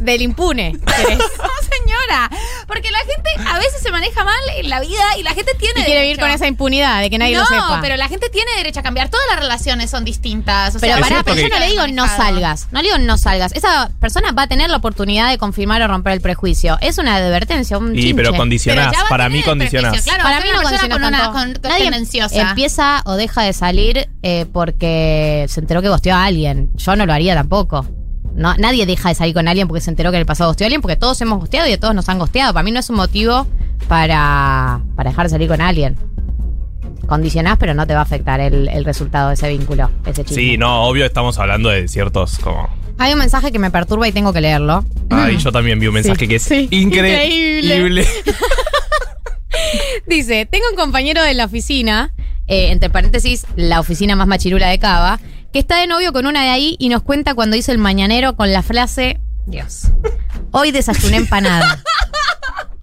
B: del impune.
C: no, señora. Porque la gente a veces se maneja mal en la vida y la gente tiene
B: Y quiere vivir con esa impunidad de que nadie
C: no,
B: lo sepa.
C: pero la gente tiene derecho a cambiar. Todas las relaciones son distintas. O
B: Pero
C: sea,
B: pará, pero yo no le digo no salgas. No le digo no salgas. Esa persona va a tener la oportunidad de confirmar o romper el prejuicio. Es una advertencia, un
D: Y
B: chinche.
D: pero condicionás. Para mí condicionás.
C: Claro,
B: Para mí no condiciona
C: con una
B: tanto.
C: con,
B: Nadie
C: tendenciosa.
B: empieza o deja de salir eh, porque se enteró que gosteó a alguien. Yo no lo haría tampoco. No, nadie deja de salir con alguien porque se enteró que en el pasado gosteó a alguien, porque todos hemos gosteado y a todos nos han gosteado. Para mí no es un motivo para, para dejar de salir con alguien. Condicionás, pero no te va a afectar el, el resultado de ese vínculo, ese chisme.
D: Sí, no, obvio estamos hablando de ciertos como.
B: Hay un mensaje que me perturba y tengo que leerlo.
D: Ay, yo también vi un mensaje
B: Sí,
D: que es
B: sí,
D: increíble.
B: increíble. Dice, tengo un compañero de la oficina, eh, entre paréntesis, la oficina más machirula de Cava, que está de novio con una de ahí y nos cuenta cuando hizo el mañanero con la frase, Dios, hoy desayuné empanada.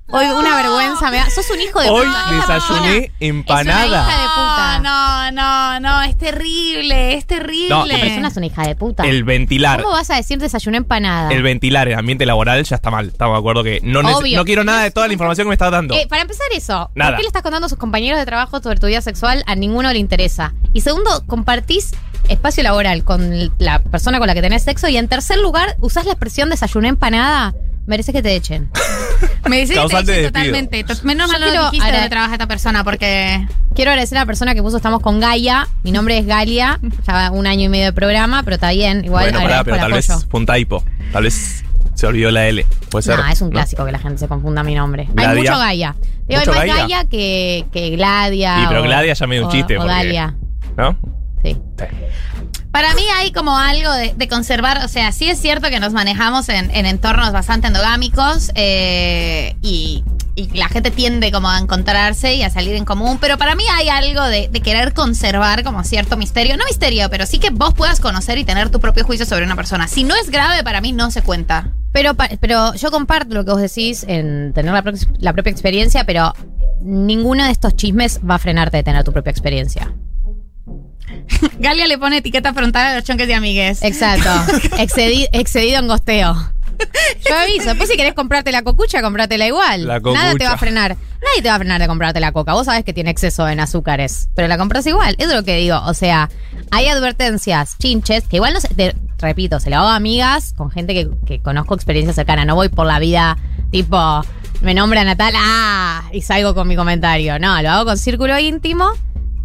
B: Hoy una vergüenza me da. Sos un hijo de
D: Hoy
B: puta. Esa
D: desayuné empanada.
B: Es una hija de puta.
C: No, no, no, es terrible, es terrible.
D: No,
B: Esa persona es una hija de puta.
D: El ventilar.
B: ¿Cómo vas a decir desayuné empanada?
D: El ventilar en ambiente laboral ya está mal. Estamos de acuerdo que no,
B: Obvio.
D: no quiero nada de toda la información que me estás dando.
B: Eh, para empezar eso,
D: Nada.
B: ¿por qué le estás contando a sus compañeros de trabajo sobre tu vida sexual? A ninguno le interesa. Y segundo, compartís espacio laboral con la persona con la que tenés sexo. Y en tercer lugar, usás la expresión desayuné empanada. Mereces que te echen.
C: Me dice que te
D: Causante despido.
C: totalmente. To- Menos
B: Yo
C: mal no
B: quiero
C: dijiste
B: agra-
C: dónde trabaja esta persona porque.
B: Quiero agradecer a la persona que puso Estamos con Gaia. Mi nombre es Galia. Ya un año y medio de programa, pero está bien. Igual
D: bueno, pará,
B: agradezco
D: pero
B: el
D: tal vez fue un typo. Tal vez se olvidó la L. Puede ser.
B: No, es un
D: ¿no?
B: clásico que la gente se confunda mi nombre. Hay
D: Gladia.
B: mucho Gaia. Digo, hay
D: ¿Mucho
B: más
D: Gaia?
B: Gaia que, que Gladia.
D: Sí, pero
B: o-
D: Gladia ya medio un
B: o-
D: chiste,
B: O
D: porque-
B: Dalia.
D: ¿No?
B: Sí.
D: Sí.
C: Para mí hay como algo de, conservar, o sea, sí es cierto que nos manejamos en, en entornos bastante endogámicos eh, y la gente tiende como a encontrarse y a salir en común, pero para mí hay algo de, querer conservar como cierto misterio, no misterio, pero sí que vos puedas conocer y tener tu propio juicio sobre una persona. Si no es grave, para mí no se cuenta.
B: Pero, pero yo comparto lo que vos decís en tener la, la propia experiencia, pero ninguno de estos chismes va a frenarte de tener tu propia experiencia.
C: Galia le pone etiqueta frontal a los chonques de amigues.
B: Exacto. Excedi- excedido en gosteo. Yo aviso, después si querés comprarte la cocucha, comprátela igual.
D: La
B: Nada te va a frenar. Nadie te va a frenar de comprarte la coca. Vos sabés que tiene exceso en azúcares, pero la compras igual. Eso es lo que digo. O sea, hay advertencias, chinches, que igual no se, te- repito, se lo hago a amigas con gente que, que conozco experiencia cercana. No voy por la vida tipo, me nombra Natal, ah, y salgo con mi comentario. No, lo hago con círculo íntimo.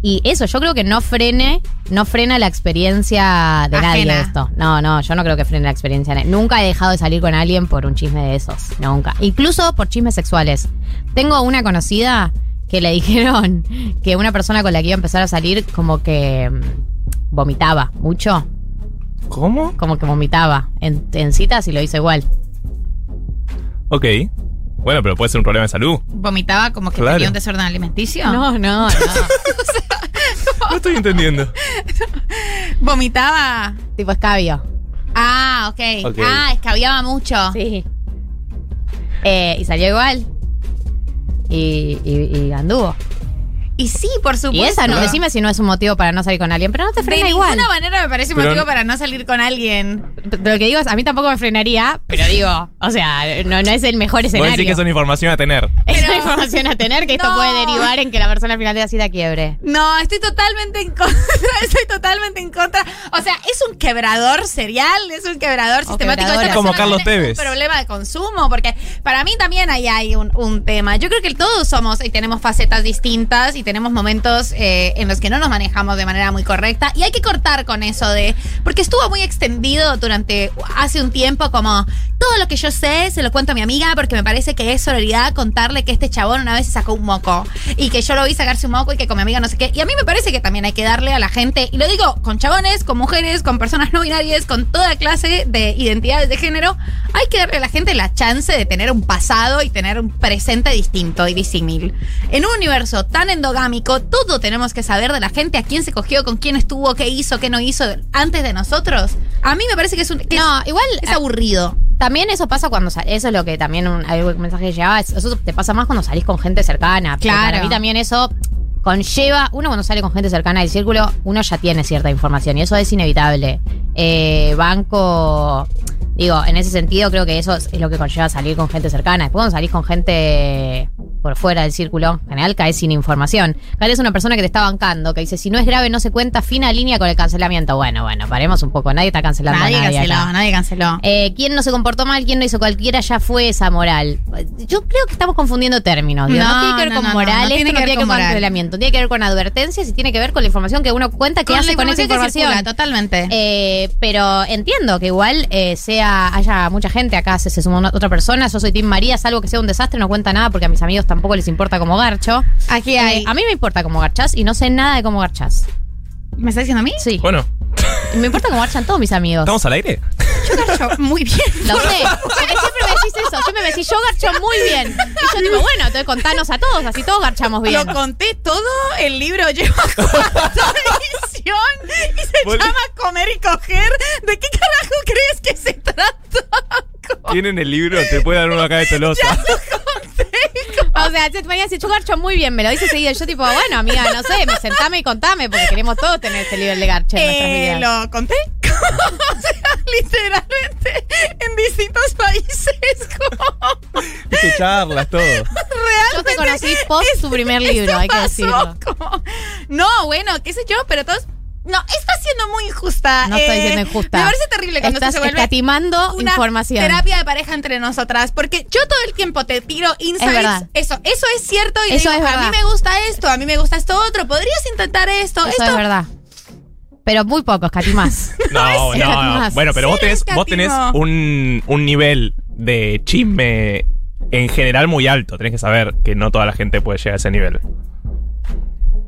B: Y eso, yo creo que no frene, no frena la experiencia de nadie esto. No, no, yo no creo que frene la experiencia. de- Nunca he dejado de salir con alguien por un chisme de esos. Nunca. Incluso por chismes sexuales. Tengo una conocida que le dijeron que una persona con la que iba a empezar a salir como que mm, vomitaba mucho.
D: ¿Cómo?
B: Como que vomitaba en, en citas y lo hizo igual.
D: Ok. Bueno, pero puede ser un problema de salud.
C: Vomitaba como que
D: Claro.
C: tenía un desorden alimenticio.
B: No, no, no.
D: No estoy entendiendo.
C: Vomitaba.
B: tipo escabio.
C: Ah, ok.
D: Ok.
C: Ah, escabiaba mucho.
B: Sí. Eh, y salió igual. Y, y, y anduvo.
C: Y sí, por supuesto.
B: Y esa no, decime si no es un motivo para no salir con alguien, pero no te
C: De
B: frena igual.
C: ninguna manera me parece un
D: Pero-
C: motivo para no salir con alguien.
B: Pero lo que digo es, a mí tampoco me frenaría, pero digo, o sea, no, no es el mejor
D: Voy a
B: escenario.
D: decir que es una información a tener.
B: Es
C: Pero-
B: una información a tener que esto
C: No.
B: puede derivar en que la persona al final de la cita quiebre.
C: No, estoy totalmente en contra. Estoy totalmente en contra. O sea, es un quebrador serial, es un quebrador sistemático.
B: quebradora.
C: Esta
D: Como Carlos Tevez.
C: Un problema de consumo, porque para mí también ahí hay un, un tema. Yo creo que todos somos y tenemos facetas distintas y tenemos momentos eh, en los que no nos manejamos de manera muy correcta y hay que cortar con eso de. Porque estuvo muy extendido durante hace un tiempo, como todo lo que yo sé se lo cuento a mi amiga porque me parece que es sororidad contarle que este chabón una vez sacó un moco y que yo lo vi sacarse un moco y que con mi amiga no sé qué. Y a mí me parece que también hay que darle a la gente, y lo digo con chabones, con mujeres, con personas no binarias, con toda clase de identidades de género, hay que darle a la gente la chance de tener un pasado y tener un presente distinto y disímil. En un universo tan endogámico, todo tenemos que saber de la gente, a quién se cogió, con quién estuvo, qué hizo, qué no hizo antes de nosotros. A mí me parece que es un... que
B: No,
C: es-
B: igual,
C: Es
B: eh,
C: aburrido.
B: También eso pasa cuando sal- eso es lo que también un, hay un mensaje que llevaba, es- eso te pasa más cuando salís con gente cercana.
C: Claro.
B: Para mí también eso conlleva, uno cuando sale con gente cercana del círculo, uno ya tiene cierta información y eso es inevitable. Eh, banco, digo, en ese sentido creo que eso es, es lo que conlleva salir con gente cercana. Después cuando salís con gente por fuera del círculo, en general caes sin información. Tal es una persona que te está bancando, que dice, si no es grave no se cuenta, fina línea con el cancelamiento. Bueno, bueno, paremos un poco, nadie está cancelando
C: Nadie
B: a nadie
C: canceló,
B: acá.
C: nadie canceló.
B: Eh, ¿Quién no se comportó mal? ¿Quién no hizo cualquiera? Ya fue esa moral. Yo creo que estamos confundiendo términos. digo, No,
C: No,
B: tiene que ver
C: no,
B: con
C: no,
B: moral, esto
C: tiene
B: no
C: que ver
B: tiene que ver
C: con
B: cancelamiento, tiene que ver con advertencias y tiene que ver con la información que uno cuenta que
C: Con
B: hace con esa
C: información que
B: información.
C: circula, totalmente.
B: Eh, pero entiendo que igual eh, sea haya mucha gente acá, se, se sumó una- otra persona. Yo soy Tim María, salvo que sea un desastre, no cuenta nada porque a mis amigos tampoco les importa cómo garcho.
C: Aquí
B: Eh,
C: hay.
B: a mí me importa cómo garchas y no sé nada de cómo garchas.
C: ¿Me está diciendo a mí?
B: Sí.
D: Bueno,
B: Me importa cómo garchan todos mis amigos.
D: ¿estamos al aire?
C: Yo garcho muy bien.
B: Lo sé, porque siempre me decís eso. Siempre me decís, yo garcho muy bien. Y yo digo, bueno, entonces contanos a todos, así todos garchamos bien.
C: Lo conté todo, el libro lleva cuarta edición y se llama Comer y Coger. ¿De qué carajo crees que se trata?
D: Tienen el libro, te puede dar uno acá de Tolosa.
B: O sea, ponía así, yo garcho muy bien, me lo dice seguido. Yo tipo, bueno, amiga, no sé, me sentame y contame, porque queremos todos tener ese nivel de garche en nuestras
C: Eh,
B: vidas.
C: lo conté. o sea, literalmente en distintos países. Como
D: Viste charlas, todo.
B: Yo te conocí post tu primer libro, hay que decirlo.
C: como- No, bueno, qué sé yo, pero todos. No, está siendo muy injusta.
B: No estoy
C: Eh,
B: siendo injusta.
C: Me parece terrible cuando
B: Estás
C: se vuelve
B: escatimando
C: una
B: información.
C: terapia de pareja entre nosotras. Porque yo todo el tiempo te tiro insights.
B: verdad.
C: Eso, eso es cierto. Y
B: Eso
C: digo,
B: es
C: a mí me gusta esto, a mí me gusta esto otro. Podrías intentar esto.
B: Eso
C: esto.
B: es verdad. Pero muy poco, escatimás.
D: No, no, no. Bueno, pero vos
C: Sí,
D: tenés, vos tenés un, un nivel de chisme en general muy alto. Tenés que saber que no toda la gente puede llegar a ese nivel.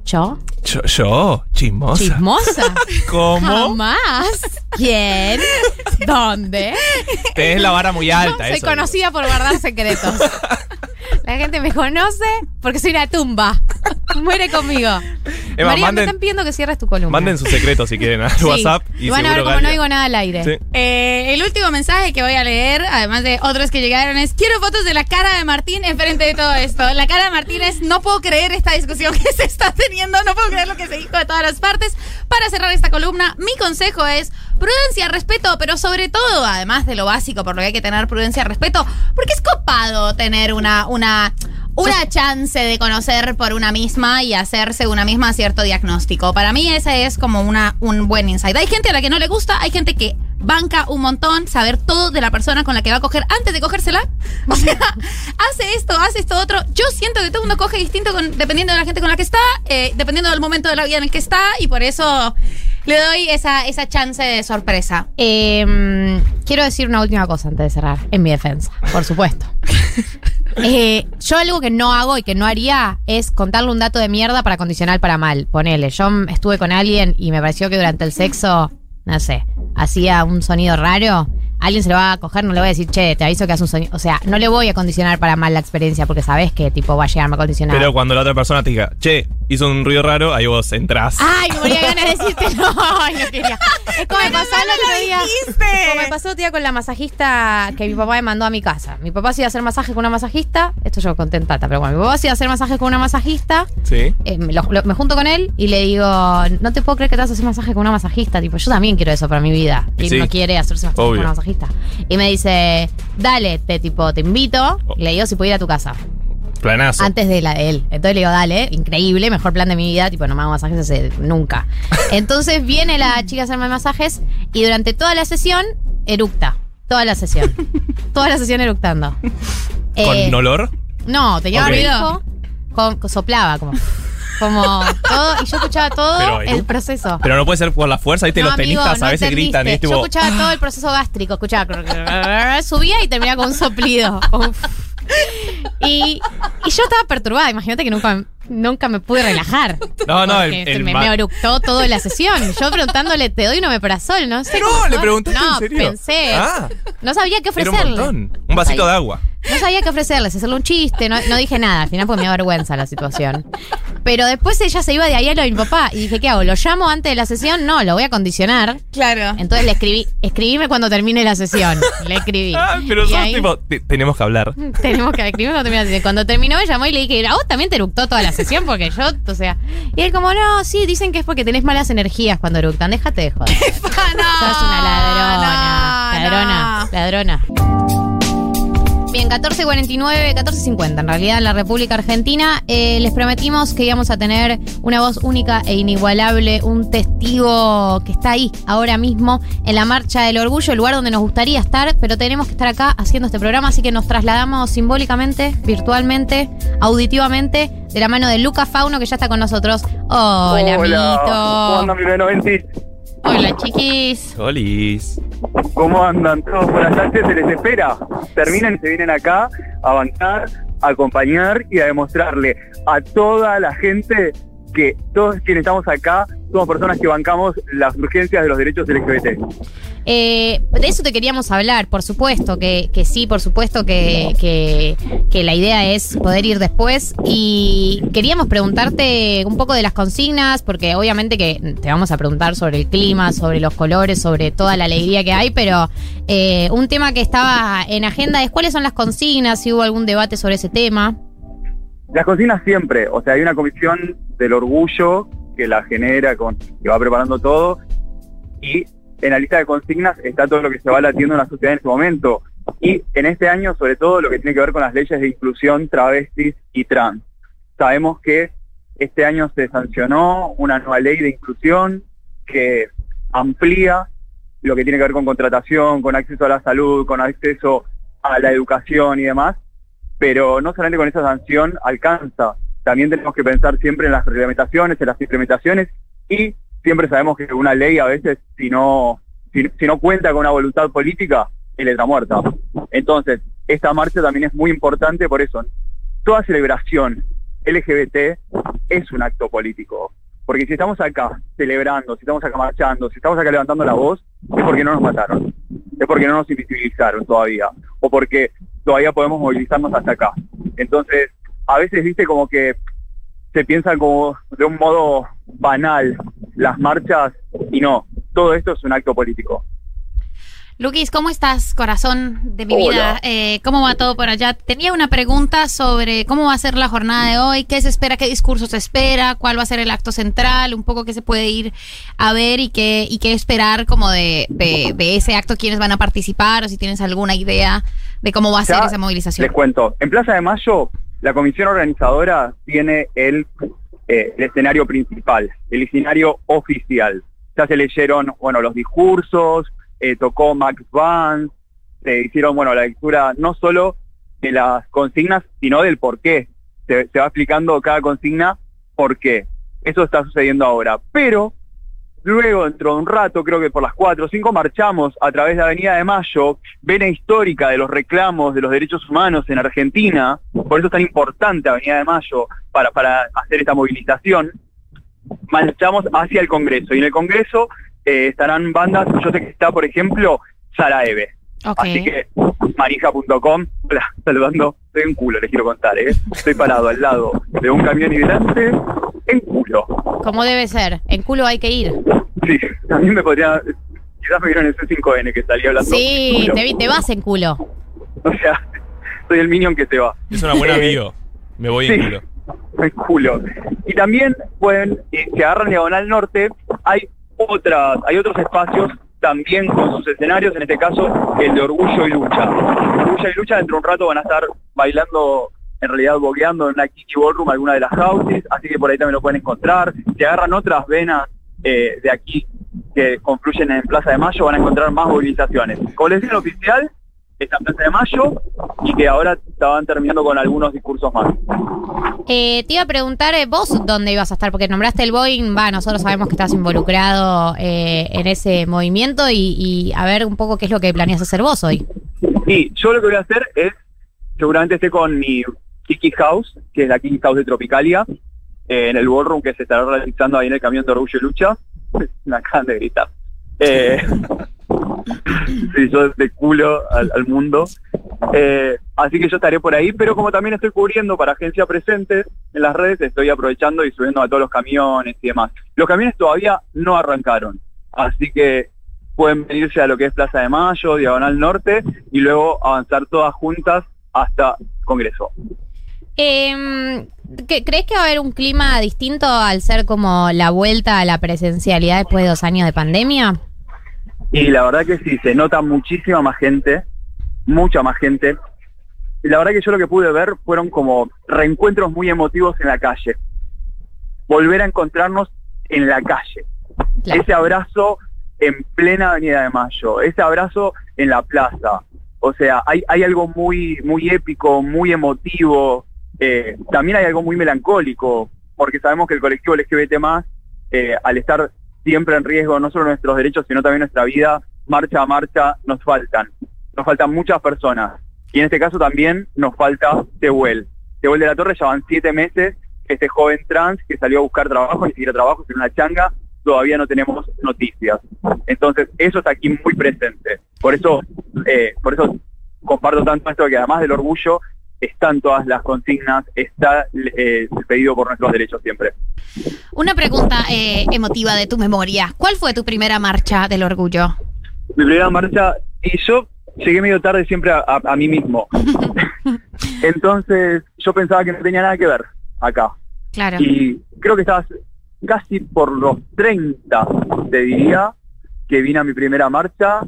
B: ¿Yo?
D: Yo, yo chismosa.
B: ¿Chismosa?
D: ¿Cómo?
B: Jamás. ¿Quién? ¿Dónde?
D: Tenés la vara muy alta.
B: Soy
D: eso
B: conocida por guardar secretos. La gente me conoce porque soy una tumba. Muere conmigo.
D: Emma,
B: María, me
D: manden-
B: están pidiendo que cierres tu columna.
D: Manden sus secretos si quieren al
B: Sí.
D: WhatsApp. Y,
B: van a ver cómo no digo nada al aire.
D: Sí.
C: Eh, el último mensaje que voy a leer, además de otros que llegaron, es quiero fotos de la cara de Martín enfrente de todo esto. La cara de Martín es no puedo creer esta discusión que se está teniendo, no puedo creer lo que se dijo de todas las partes. Para cerrar esta columna, mi consejo es prudencia, respeto, pero sobre todo, además de lo básico por lo que hay que tener prudencia, respeto, porque es copado tener una, una, una chance de conocer por una misma y hacerse una misma cierto diagnóstico. Para mí ese es como una, un buen insight. Hay gente a la que no le gusta, hay gente que banca un montón saber todo de la persona con la que va a coger antes de cogérsela. O sea, hace esto, hace esto otro. Yo siento que todo el mundo coge distinto con- dependiendo de la gente con la que está, eh, dependiendo del momento de la vida en el que está y por eso le doy esa, esa chance de sorpresa.
B: Eh, quiero decir una última cosa antes de cerrar, en mi defensa, por supuesto. Eh, yo algo que no hago y que no haría es contarle un dato de mierda para condicionar para mal. Ponele, yo estuve con alguien y me pareció que durante el sexo, no sé, hacía un sonido raro. Alguien se lo va a coger, no le voy a decir, che, te aviso que hace un sonido. O sea, no le voy a condicionar para mal la experiencia porque sabes que tipo va a llegarme a condicionar.
D: Pero cuando la otra persona te diga, che, hizo un ruido raro, ahí vos entrás.
B: Ay, me moría ganas de decirte no, ay, no quería. Es como me pasó el otro día. Como me pasó el otro día con la masajista que mi papá me mandó a mi casa. Mi papá se iba a hacer masaje con una masajista. Esto yo conté tata, pero bueno, mi papá se iba a hacer masaje con una masajista.
D: Sí.
B: eh, me, lo- lo- me junto con él y le digo, no te puedo creer que te vas a hacer masaje con una masajista. Tipo, yo también quiero eso para mi vida. ¿Quién
D: Sí.
B: no quiere hacerse masaje
D: Obvio.
B: con una masajista? Y me dice, dale, te tipo, te invito.
D: Oh.
B: Y le digo si puedo ir a tu casa.
D: Planazo.
B: Antes de la de él. Entonces le digo, dale, increíble, mejor plan de mi vida, tipo, no me hago masajes hace nunca. Entonces viene la chica a hacerme masajes y durante toda la sesión eructa. Toda la sesión. toda la sesión eructando.
D: ¿Con
B: Eh,
D: olor?
B: No, tenía
D: Ok.
B: barbijo, con- soplaba como. Como todo, y yo escuchaba todo
D: Pero,
B: el proceso.
D: Pero no puede ser por la fuerza, ¿viste?
B: No,
D: Los
B: amigo,
D: tenistas
B: no
D: a veces
B: entendiste.
D: gritan y es tipo.
B: Yo escuchaba todo el proceso gástrico, escuchaba. subía y terminaba con un soplido. Uf. Y, y yo estaba perturbada. Imagínate que nunca, nunca me pude relajar.
D: No, no, el-
B: Porque
D: el
B: me,
D: ma-
B: me eructó toda la sesión. Yo preguntándole, ¿te doy un omeprazol? No sé.
D: No, le preguntaste
B: No,
D: en serio.
B: pensé.
D: Ah.
B: No sabía qué
D: Era un
B: ofrecerle.
D: montón. Un vasito de agua.
B: No sabía qué ofrecerle, si hacerle un chiste, no, no dije nada, al final porque me da vergüenza la situación. Pero después ella se iba de ahí a lo de mi papá y dije, ¿qué hago? ¿Lo llamo antes de la sesión? No, lo voy a condicionar.
C: Claro.
B: Entonces le escribí, escribime cuando termine la sesión. Le escribí.
D: Ah, pero
B: Y
D: sos
B: ahí
D: tipo, "Te- tenemos que hablar.
B: Tenemos que escribir cuando termine la sesión. Cuando terminó me llamó y le dije, ¿a vos también te eructó toda la sesión? Porque yo, o sea. Y él como, no, sí, dicen que es porque tenés malas energías cuando eructan. Déjate de joder. Sos una ladrona.
C: no,
B: ladrona.
C: no.
B: Ladrona. Bien, 14.49, 14.50 en realidad en la República Argentina. Eh, les prometimos que íbamos a tener una voz única e inigualable, un testigo que está ahí ahora mismo en la Marcha del Orgullo, el lugar donde nos gustaría estar, pero tenemos que estar acá haciendo este programa, así que nos trasladamos simbólicamente, virtualmente, auditivamente, de la mano de Luca Fauno, que ya está con nosotros. Hola,
E: ¿Cómo
B: amiguito.
E: mi B90?
B: Hola, chiquis.
D: Olis.
E: ¿Cómo andan todos? Buenas tardes, se les espera. Terminen y se vienen acá a bancar, a acompañar y a demostrarle a toda la gente que todos quienes estamos acá somos personas que bancamos las urgencias de los derechos LGBT.
B: Eh, de eso te queríamos hablar, por supuesto, que, que sí, por supuesto que, que, que la idea es poder ir después. Y queríamos preguntarte un poco de las consignas, porque obviamente que te vamos a preguntar sobre el clima, sobre los colores, sobre toda la alegría que hay, pero eh, un tema que estaba en agenda es cuáles son las consignas, si hubo algún debate sobre ese tema.
E: Las consignas siempre, o sea, hay una comisión del orgullo que la genera, con, que va preparando todo, y en la lista de consignas está todo lo que se va latiendo en la sociedad en este momento. Y en este año, sobre todo, lo que tiene que ver con las leyes de inclusión travestis y trans. Sabemos que este año se sancionó una nueva ley de inclusión que amplía lo que tiene que ver con contratación, con acceso a la salud, con acceso a la educación y demás, pero no solamente con esa sanción alcanza, también tenemos que pensar siempre en las reglamentaciones, en las implementaciones y siempre sabemos que una ley a veces si no, si, no cuenta con una voluntad política es letra muerta. Entonces, esta marcha también es muy importante por eso. Toda celebración LGBT es un acto político. Porque si estamos acá celebrando, si estamos acá marchando, si estamos acá levantando la voz, es porque no nos mataron. Es porque no nos invisibilizaron todavía. O porque todavía podemos movilizarnos hasta acá. Entonces, a veces, viste, como que se piensan como de un modo banal las marchas y no, todo esto es un acto político.
C: Luquis, ¿cómo estás, corazón de mi
E: Hola.
C: vida? Eh, ¿Cómo va todo por allá? Tenía una pregunta sobre cómo va a ser la jornada de hoy, qué se espera, qué discurso se espera, cuál va a ser el acto central, un poco qué se puede ir a ver y qué, y qué esperar como de, de, de ese acto, quiénes van a participar o si tienes alguna idea de cómo va a ser esa movilización.
E: Les cuento, en Plaza de Mayo la comisión organizadora tiene el, eh, el escenario principal, el escenario oficial. Ya se leyeron, bueno, los discursos, eh, tocó Max Vance, se hicieron, bueno, la lectura no solo de las consignas, sino del por qué. Se, se va explicando cada consigna por qué. Eso está sucediendo ahora. Pero Luego, dentro de un rato, creo que por las 4 o 5, marchamos a través de Avenida de Mayo, vena histórica de los reclamos de los derechos humanos en Argentina, por eso es tan importante Avenida de Mayo para, para hacer esta movilización. Marchamos hacia el Congreso, y en el Congreso eh, estarán bandas, yo sé que está, por ejemplo, Sara Eve.
C: Ok.
E: Así que marija.com, hola, saludando, estoy en culo, les quiero contar, ¿eh? Estoy parado al lado de un camión hidrante en culo.
B: Como debe ser. En culo hay que ir.
E: Sí, también me podría. Quizás me vieron en ese 5N que salía hablando.
B: Sí, te, vi- te vas en culo.
E: O sea, soy el minion que se va.
D: Es una buena
E: Eh,
D: bio. Me voy
E: sí.
D: en culo.
E: El culo. Y también pueden, eh, si agarran Diagonal Norte, hay otras, hay otros espacios también con sus escenarios, en este caso el de Orgullo y Lucha. Orgullo y Lucha dentro de un rato van a estar bailando, en realidad bogueando en una Kiki Ballroom, alguna de las houses, así que por ahí también lo pueden encontrar. Si agarran otras venas eh, de aquí que confluyen en Plaza de Mayo, van a encontrar más movilizaciones. El oficial está en Plaza de Mayo y que ahora estaban terminando con algunos discursos más.
B: Eh, te iba a preguntar, eh, vos dónde ibas a estar, porque nombraste el Boeing, va, nosotros sabemos que estás involucrado eh, en ese movimiento y, y a ver un poco qué es lo que planeas hacer vos hoy.
E: Y yo lo que voy a hacer es, seguramente esté con mi Kiki House, que es la Kiki House de Tropicalia, eh, en el ballroom que se estará realizando ahí en el camión de Orgullo y Lucha. Me acaban de gritar. Sí, yo de culo al, mundo. Eh, así que yo estaré por ahí, pero como también estoy cubriendo para Agencia Presente en las redes, estoy aprovechando y subiendo a todos los camiones y demás. Los camiones todavía no arrancaron, así que pueden venirse a lo que es Plaza de Mayo, Diagonal Norte, y luego avanzar todas juntas hasta Congreso.
B: Eh, ¿qué- ¿Crees que va a haber un clima distinto al ser como la vuelta a la presencialidad después de dos años de pandemia?
E: Y la verdad que sí, se nota muchísima más gente, mucha más gente. Y la verdad que yo lo que pude ver fueron como reencuentros muy emotivos en la calle. Volver a encontrarnos en la calle.
B: Claro.
E: Ese abrazo en plena Avenida de Mayo, ese abrazo en la plaza. O sea, hay, hay algo muy, muy épico, muy emotivo. eh, también hay algo muy melancólico, porque sabemos que el colectivo LGBT más, eh, al estar siempre en riesgo no solo nuestros derechos, sino también nuestra vida, marcha a marcha nos faltan. Nos faltan muchas personas. Y en este caso también nos falta Tehuel. Tehuel de la Torre ya van siete meses este joven trans que salió a buscar trabajo, ni siquiera trabajo, sino una changa, todavía no tenemos noticias. Entonces, eso está aquí muy presente. Por eso, eh, por eso comparto tanto esto que además del orgullo, están todas las consignas, está eh, el pedido por nuestros derechos siempre.
C: Una pregunta eh, emotiva de tu memoria. ¿Cuál fue tu primera marcha del orgullo?
E: Mi primera marcha, y yo llegué medio tarde siempre a, a- a mí mismo. Entonces, yo pensaba que no tenía nada que ver acá.
C: Claro.
E: Y creo que estabas casi por los 30, te diría, que vine a mi primera marcha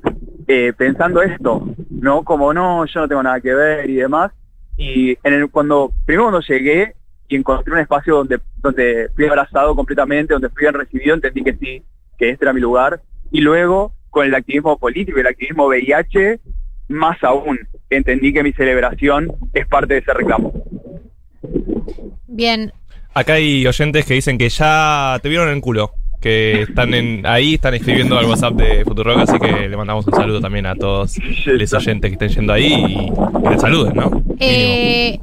E: eh, pensando esto, ¿no? Como no, yo no tengo nada que ver y demás. Y en el, cuando, primero cuando llegué y encontré un espacio donde, donde fui abrazado completamente, donde fui bien recibido, entendí que sí, que este era mi lugar. Y luego, con el activismo político y el activismo VIH, más aún, entendí que mi celebración es parte de ese reclamo.
B: Bien.
D: Acá hay oyentes que dicen que ya te vieron en el culo. Que están en, ahí, están escribiendo al WhatsApp de Futurock, así que le mandamos un saludo también a todos los oyentes que estén yendo ahí y, y te saluden, ¿no?
B: Eh,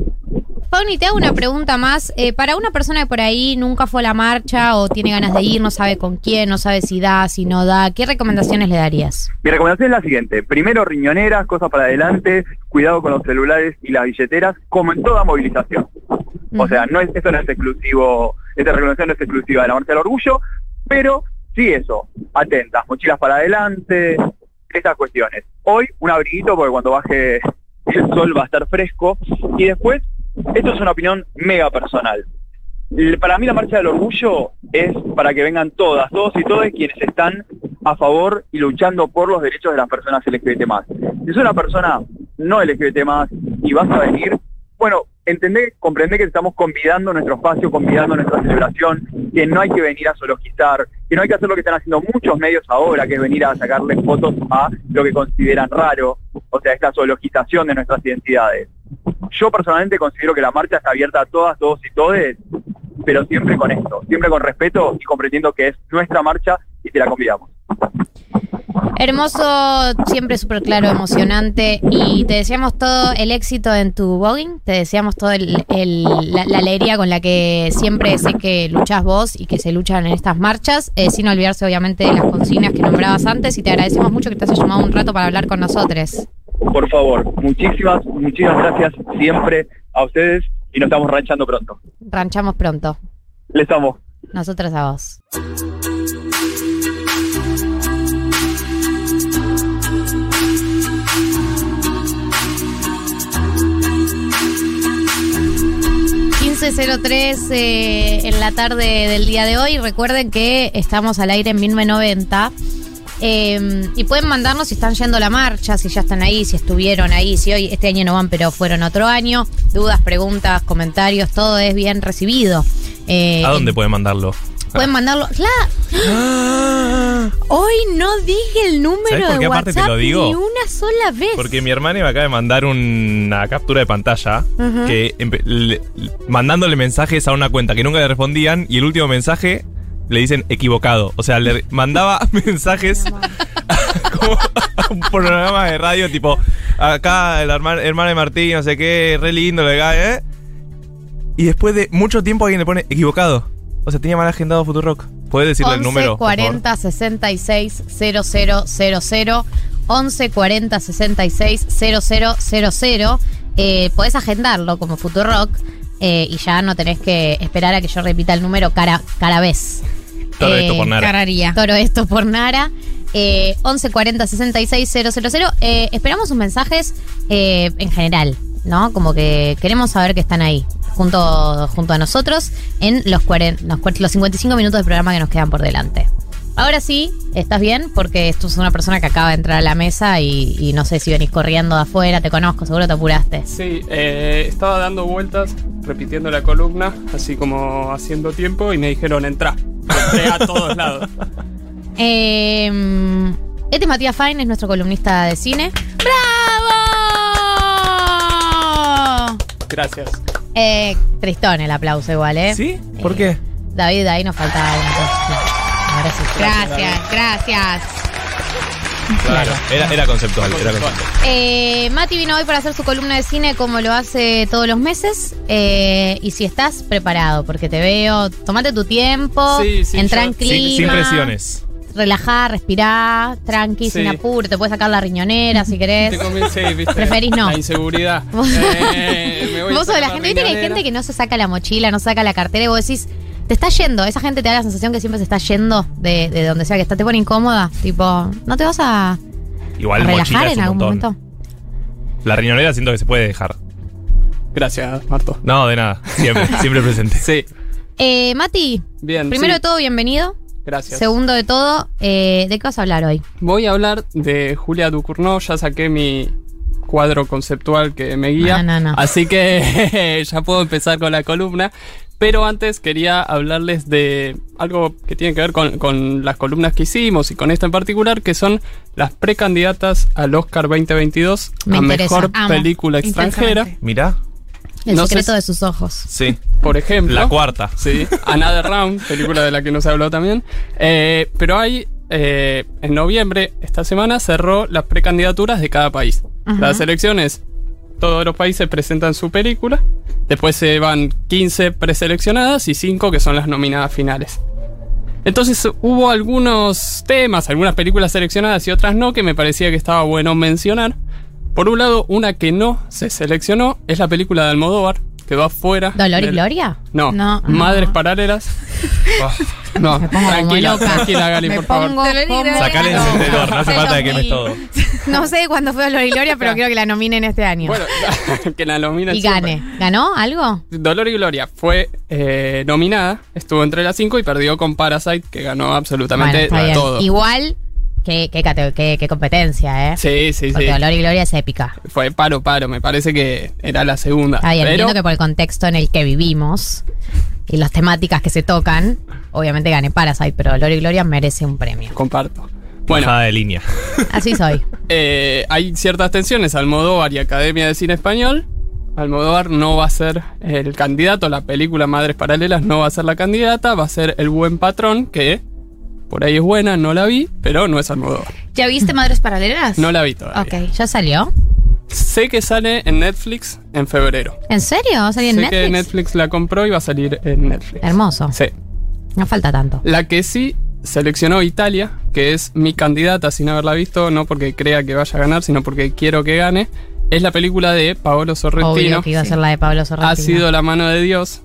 B: Pauni, te hago una pregunta más. Eh, para una persona que por ahí nunca fue a la marcha o tiene ganas de ir, no sabe con quién, no sabe si da, si no da, ¿qué recomendaciones le darías?
E: Mi recomendación es la siguiente. Primero, riñoneras, cosas para adelante, cuidado con los celulares y las billeteras, como en toda movilización. O sea, no es, esto no es exclusivo, esta recomendación no es exclusiva de la Marcha del Orgullo, pero sí eso, atentas, mochilas para adelante, estas cuestiones. Hoy un abriguito porque cuando baje el sol va a estar fresco y después, esto es una opinión mega personal. Para mí la marcha del orgullo es para que vengan todas, todos y todas quienes están a favor y luchando por los derechos de las personas LGBT más. Si es una persona no LGBT más y vas a venir, bueno, entendé, comprendé que estamos convidando nuestro espacio, convidando nuestra celebración, que no hay que venir a zoologizar, que no hay que hacer lo que están haciendo muchos medios ahora, que es venir a sacarle fotos a lo que consideran raro, o sea, esta zoologización de nuestras identidades. Yo personalmente considero que la marcha está abierta a todas, todos y todes, pero siempre con esto, siempre con respeto y comprendiendo que es nuestra marcha y te la convidamos.
B: Hermoso, siempre súper claro, emocionante. Y te deseamos todo el éxito en tu voguing. Te deseamos toda el, el- la, la alegría con la que siempre sé que luchás vos y que se luchan en estas marchas. eh, sin olvidarse, obviamente, de las consignas que nombrabas antes. Y te agradecemos mucho que te hayas llamado un rato para hablar con nosotros.
E: Por favor, muchísimas, muchísimas gracias siempre a ustedes y nos estamos ranchando pronto.
B: Ranchamos pronto.
E: Les amo.
B: Nosotros a vos. ...15.03 eh, en la tarde del día de hoy. Recuerden que estamos al aire en 1990. eh, y pueden mandarnos si están yendo a la marcha, si ya están ahí, si estuvieron ahí, si hoy este año no van, pero fueron otro año. Dudas, preguntas, comentarios, todo es bien recibido. Eh,
D: ¿A dónde
B: en-
D: pueden mandarlo?
B: Pueden mandarlo. ¡Claro! Hoy no dije el número
D: ¿Sabes por
B: de
D: aparte te
B: WhatsApp
D: lo digo?
B: ni una sola vez.
D: Porque mi hermana me acaba de mandar una captura de pantalla que le- le- mandándole mensajes a una cuenta que nunca le respondían y el último mensaje le dicen equivocado. O sea, le mandaba mensajes como a un programa de radio tipo acá hermana, hermana de Martín, no sé qué, re lindo, acá, ¿eh? Y después de mucho tiempo alguien le pone equivocado. O sea, tenía mal agendado Futurock. ¿Puedes decirle el
B: 11
D: número? por favor?
B: 40 66 000 11 40 66 000 eh, Podés agendarlo como Futurock eh, y ya no tenés que esperar a que yo repita el número cara, cara vez.
D: Todo esto
B: Eh,
D: por nada.
C: Cararía.
B: Todo esto por Nara. Eh, 11 40 66 000. Eh, esperamos sus mensajes eh, en general, ¿no? Como que queremos saber que están ahí, junto, junto a nosotros, en los, 40, los, los 55 minutos de programa que nos quedan por delante. Ahora sí, estás bien, porque esto es una persona que acaba de entrar a la mesa y, y no sé si venís corriendo de afuera, te conozco, seguro te apuraste.
F: Sí, eh, estaba dando vueltas, repitiendo la columna, así como haciendo tiempo, y me dijeron entra. Entré a todos lados.
B: Eh, este es Matías Fine, es nuestro columnista de cine. ¡Bravo!
F: Gracias.
B: Eh, tristón el aplauso igual, ¿eh?
D: ¿Sí? ¿Por
B: Eh,
D: qué?
B: David, ahí nos faltaba una cosa. Ahora sí.
C: Gracias, gracias.
D: Claro, era, era conceptual. Era conceptual.
B: Eh, Mati vino hoy para hacer su columna de cine como lo hace todos los meses. Eh, y si estás preparado, porque te veo, tomate tu tiempo,
F: Sí, sí,
B: entra
F: yo-
B: en
D: Sin,
B: clima.
D: sin presiones.
B: Relajá, respirá, tranqui,
F: Sí.
B: sin apuro. Te puedes sacar la riñonera si querés.
F: Te viste.
B: Preferís no.
F: La inseguridad.
B: Vos-
F: Eh, me voy
B: Vos sos de la gente, viste que hay gente que no se saca la mochila, no saca la cartera y vos decís, te está yendo. Esa gente te da la sensación que siempre se está yendo de, de donde sea que está. Te pone incómoda. Tipo, ¿no te vas a,
D: Igual
B: relajar en algún
D: montón.
B: momento?
D: La riñonera siento que se puede dejar.
F: Gracias, Marto.
D: No, de nada. Siempre, siempre presente.
F: Sí,
B: Eh, Mati,
F: bien.
B: primero
F: sí,
B: de todo, bienvenido.
F: Gracias.
B: Segundo de todo, eh, ¿de qué vas a hablar hoy?
F: Voy a hablar de Julia Ducournau. Ya saqué mi cuadro conceptual que me guía.
B: No, no, no.
F: Así que ya puedo empezar con la columna. Pero antes quería hablarles de algo que tiene que ver con, con las columnas que hicimos y con esta en particular, que son las precandidatas al Oscar 2022
B: Me
F: a
B: interesa,
F: Mejor
C: amo,
F: Película Extranjera.
D: Mirá.
B: El
F: No
B: secreto de sus ojos.
D: Sí.
F: Por ejemplo.
D: La cuarta.
F: Sí, Another Round, película de la que nos habló también. Eh, pero hay, eh, en noviembre, esta semana, cerró las precandidaturas de cada país.
B: Ajá.
F: Las elecciones todos los países presentan su película. Después se van 15 preseleccionadas y 5 que son las nominadas finales. Entonces hubo algunos temas, algunas películas seleccionadas y otras no, que me parecía que estaba bueno mencionar. Por un lado, una que no se seleccionó es la película de Almodóvar, que va afuera.
B: ¿Dolor y
F: del-
B: Gloria?
F: No,
C: No.
F: Madres Paralelas. no,
B: Me pongo como
F: tranquila, tranquila, Gali,
B: Me
F: por favor.
D: Sacale el encendedor, no hace falta que quemes todo.
B: No sé cuándo fue Dolor y Gloria, pero quiero que la nominen este año.
F: Bueno, que la nominen
B: y
F: siempre.
B: gane. ¿Ganó algo?
F: Dolor y Gloria fue eh, nominada, estuvo entre las cinco y perdió con Parasite, que ganó
B: Bueno,
F: absolutamente todo.
B: Igual, qué, qué, cate- qué- qué competencia, ¿eh?
F: Sí, sí, sí.
B: Porque Dolor y Gloria es épica.
F: Fue paro, paro. Me parece que era la segunda.
B: Está bien,
F: pero
B: entiendo que por el contexto en el que vivimos y las temáticas que se tocan, obviamente gane Parasite, pero Dolor y Gloria merece un premio.
F: comparto. Bueno,
D: Bajada de línea.
B: Así soy.
F: eh, hay ciertas tensiones. Almodóvar y Academia de Cine Español. Almodóvar no va a ser el candidato. La película Madres Paralelas no va a ser la candidata. Va a ser El Buen Patrón, que por ahí es buena, no la vi, pero no es Almodóvar.
C: ¿Ya viste Madres Paralelas?
F: No la vi todavía.
C: Ok.
B: ¿Ya salió?
F: Sé que sale en Netflix en febrero.
B: ¿En serio? ¿Va a salir en
F: sé
B: Netflix?
F: que Netflix la compró y va a salir en Netflix.
B: Hermoso.
F: Sí.
B: No falta tanto.
F: La que sí seleccionó Italia, que es mi candidata sin haberla visto, no porque crea que vaya a ganar, sino porque quiero que gane, es la película de Paolo Sorrentino.
B: Obvio que iba a ser la de Pablo Sorrentino.
F: Ha sido la mano de Dios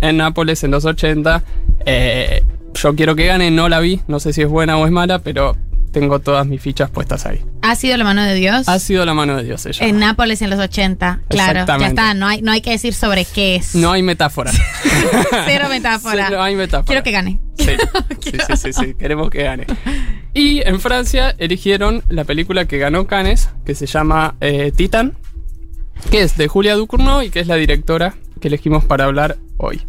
F: en Nápoles en los 80. Eh, yo quiero que gane, no la vi, no sé si es buena o es mala, pero tengo todas mis fichas puestas ahí.
C: ¿Ha sido la mano de Dios?
F: Ha sido la mano de Dios ella.
C: En Nápoles en los 80. Claro, ya está. No hay, no hay que decir sobre qué es.
F: No hay metáfora.
C: Cero metáfora.
F: No hay metáfora.
C: Quiero que gane.
F: Sí, sí, sí, sí, sí, queremos que gane. Y en Francia eligieron la película que ganó Cannes, que se llama eh, Titan, que es de Julia Ducournau y que es la directora que elegimos para hablar hoy.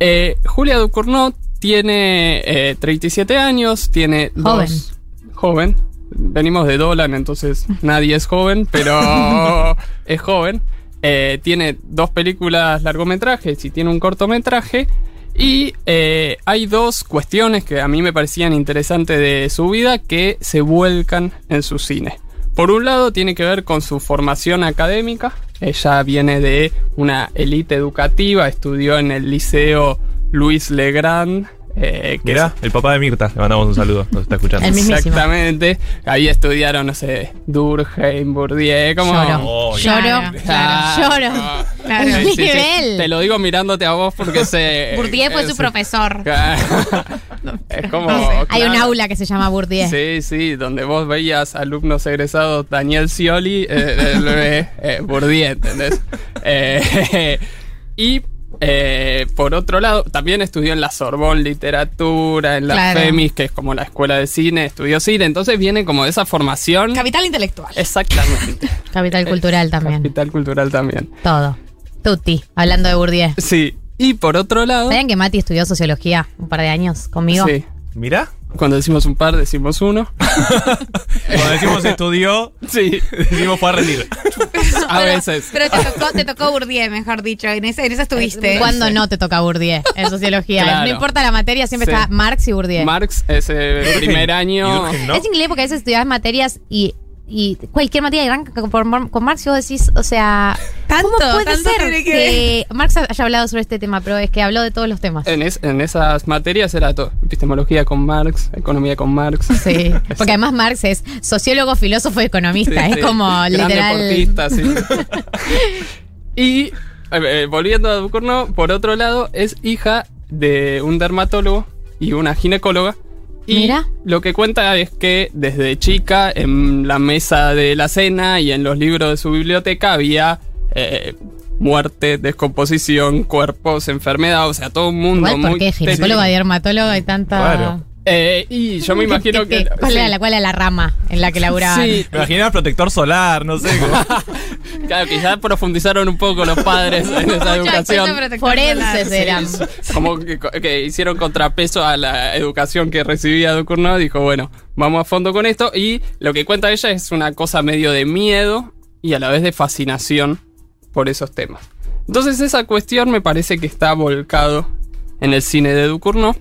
F: Eh, Julia Ducournau tiene eh, 37 años, tiene
B: Joven.
F: dos... Joven. Venimos de Dolan, entonces nadie es joven, pero es joven. Eh, tiene dos películas largometrajes y tiene un cortometraje. Y eh, hay dos cuestiones que a mí me parecían interesantes de su vida que se vuelcan en su cine. Por un lado tiene que ver con su formación académica. Ella viene de una élite educativa, estudió en el liceo Luis Legrand. eh, que
D: Mirá, el papá de Mirta, le mandamos un saludo, nos está escuchando.
B: El.
F: Exactamente. Ahí estudiaron, no sé, Durkheim, Bourdieu, como...
B: Lloro.
D: Oh,
B: Lloro.
C: Claro,
F: Claro.
B: Lloro.
C: Claro.
B: Un nivel.
F: Te lo digo mirándote a vos porque sé...
C: Bourdieu fue
F: eh,
C: su
F: sí.
C: profesor.
F: es como...
B: Hay un
F: claro.
B: aula que se llama Bourdieu.
F: Sí, sí, donde vos veías alumnos egresados Daniel Scioli, eh, el bebé, eh, Bourdieu, ¿entendés? Eh, y eh, por otro lado, también estudió en la Sorbonne Literatura, en la
C: Claro.
F: FEMIS, que es como la escuela de cine, estudió cine, entonces viene como de esa formación.
C: Capital intelectual.
F: Exactamente.
B: Capital cultural también.
F: Capital cultural también.
B: Todo. Tutti, hablando de Bourdieu.
F: Sí. Y por otro lado.
B: ¿Saben que Mati estudió sociología un par de años conmigo?
F: Sí.
D: Mirá,
F: Cuando decimos un par, decimos uno.
D: cuando decimos estudió,
F: Sí.
D: decimos fue a rendir.
F: A veces.
C: Pero te tocó, te tocó Bourdieu, mejor dicho. En esa, en esa estuviste.
B: ¿Cuándo no te toca Bourdieu en sociología?
F: Claro.
B: No importa la materia, siempre
F: Sí.
B: está Marx y Bourdieu.
F: Marx, ese primer
D: Y
F: año.
B: Es increíble porque a veces estudias materias y, y cualquier materia arranca con, Marx y vos decís, o sea,
C: Tanto,
B: ¿cómo puede
C: tanto
B: ser
C: tiene que
B: que Marx haya hablado sobre este tema? Pero es que habló de todos los temas.
F: En, es- en esas materias era todo. Epistemología con Marx, economía con Marx.
B: Sí, porque además Marx es sociólogo, filósofo y economista.
F: Sí,
B: es
F: sí.
B: como
F: Gran
B: literal.
F: deportista, sí. y eh, eh, volviendo a Ducournau, por otro lado, es hija de un dermatólogo y una ginecóloga. Y
B: Mira.
F: lo que cuenta es que desde chica en la mesa de la cena y en los libros de su biblioteca había eh, muerte, descomposición, cuerpos, enfermedad, o sea, todo un mundo
B: Igual,
F: muy
B: ¿por qué ginecóloga,
F: tétrico.
B: dermatóloga y tanta.
D: Claro.
F: Eh, y yo me imagino
B: ¿Qué-
F: que...
B: ¿Cuál,
F: sí.
B: era la, ¿Cuál era la rama en la que laburaban?
F: Sí,
D: Me imaginaba protector solar, no sé.
F: Claro, quizás profundizaron un poco los padres en esa educación.
B: Forenses eran.
F: Como que, que hicieron contrapeso a la educación que recibía Ducournau. Dijo, bueno, vamos a fondo con esto. Y lo que cuenta ella es una cosa medio de miedo y a la vez de fascinación por esos temas. Entonces esa cuestión me parece que está volcado en el cine de Ducournau.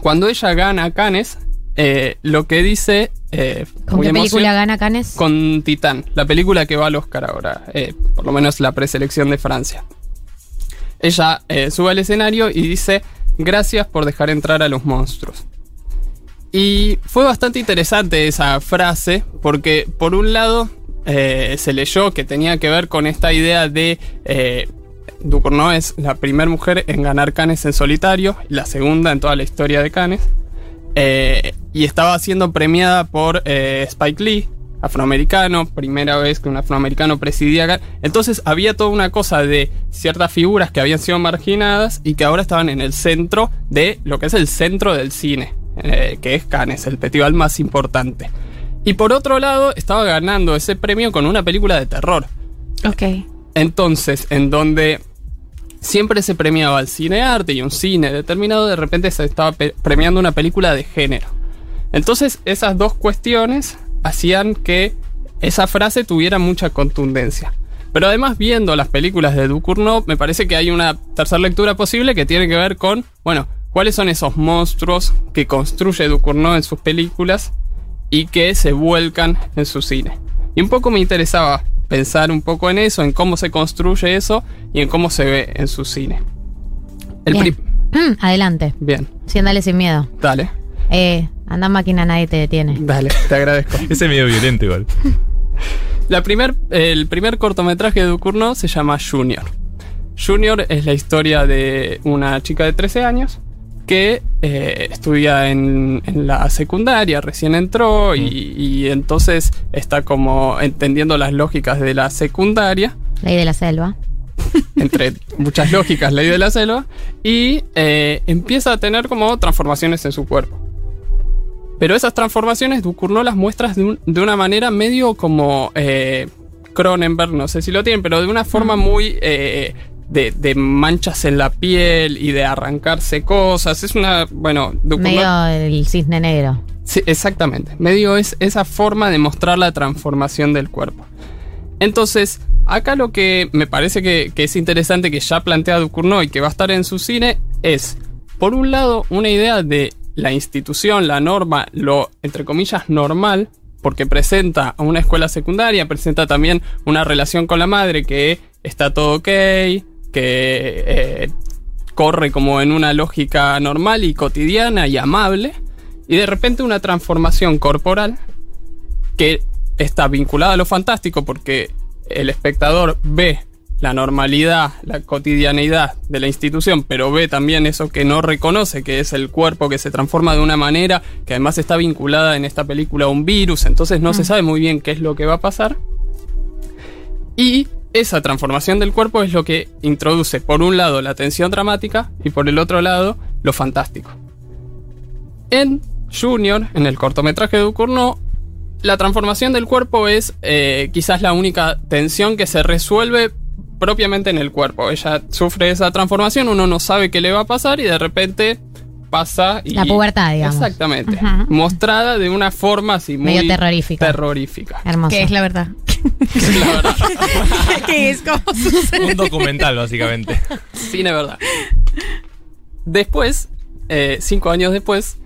F: Cuando ella gana Cannes, eh, lo que dice. eh,
B: ¿Con qué película gana Canes?
F: Con Titán, la película que va al Oscar ahora, eh, por lo menos la preselección de Francia. Ella eh, sube al escenario y dice: Gracias por dejar entrar a los monstruos. Y fue bastante interesante esa frase, porque por un lado eh, se leyó que tenía que ver con esta idea de. Eh, Ducournau es la primera mujer en ganar Cannes en solitario, la segunda en toda la historia de Cannes. Eh, y estaba siendo premiada por eh, Spike Lee, afroamericano, primera vez que un afroamericano presidía. Entonces había toda una cosa de ciertas figuras que habían sido marginadas y que ahora estaban en el centro de lo que es el centro del cine, eh, que es Cannes, el festival más importante. Y por otro lado, estaba ganando ese premio con una película de terror.
C: Ok.
F: Entonces, en donde siempre se premiaba el cine arte y un cine determinado, de repente se estaba premiando una película de género. Entonces, esas dos cuestiones hacían que esa frase tuviera mucha contundencia. Pero además, viendo las películas de Ducournau, me parece que hay una tercera lectura posible que tiene que ver con, bueno, cuáles son esos monstruos que construye Ducournau en sus películas y que se vuelcan en su cine. Y un poco me interesaba pensar un poco en eso, en cómo se construye eso y en cómo se ve en su cine. El
B: Bien. Mm, adelante.
F: Bien,
B: Sí, andale sin miedo.
F: dale,
B: Eh, anda máquina, nadie te detiene.
F: dale, te agradezco.
D: Ese es medio violento igual.
F: La primer, el primer cortometraje de Ducournau se llama Junior. Junior es la historia de una chica de 13 años que eh, estudia en, en la secundaria, recién entró y, y entonces está como entendiendo las lógicas de la secundaria
B: Ley de la selva.
F: entre muchas lógicas, ley de la selva, y eh, empieza a tener como transformaciones en su cuerpo. Pero esas transformaciones Ducournau las muestras de, un- de una manera medio como eh, Cronenberg, no sé si lo tienen, pero de una forma muy eh, de, de manchas en la piel y de arrancarse cosas. Es una, bueno,
B: Medio el cisne negro.
F: Sí, exactamente. Medio es esa forma de mostrar la transformación del cuerpo. Entonces, acá lo que me parece que, que es interesante que ya plantea Ducournau y que va a estar en su cine es, por un lado, una idea de la institución, la norma, lo, entre comillas, normal, porque presenta a una escuela secundaria, presenta también una relación con la madre que está todo ok, que eh, corre como en una lógica normal y cotidiana y amable, y de repente una transformación corporal que está vinculada a lo fantástico porque el espectador ve la normalidad, la cotidianidad de la institución, pero ve también eso que no reconoce, que es el cuerpo que se transforma de una manera que además está vinculada en esta película a un virus, entonces no se sabe muy bien qué es lo que va a pasar. Y esa transformación del cuerpo es lo que introduce, por un lado, la tensión dramática y por el otro lado, lo fantástico. En Junior, en el cortometraje de Ducournau, la transformación del cuerpo es eh, quizás la única tensión que se resuelve propiamente en el cuerpo. Ella sufre esa transformación, uno no sabe qué le va a pasar y de repente pasa y...
B: La pubertad, digamos.
F: Exactamente. Mostrada de una forma así muy...
B: Medio terrorífica.
F: Terrorífica.
B: Hermoso.
C: Que es la verdad.
F: La verdad.
C: que es como sucede.
D: Un documental, básicamente.
F: Cine verdad. Después, eh, cinco años después,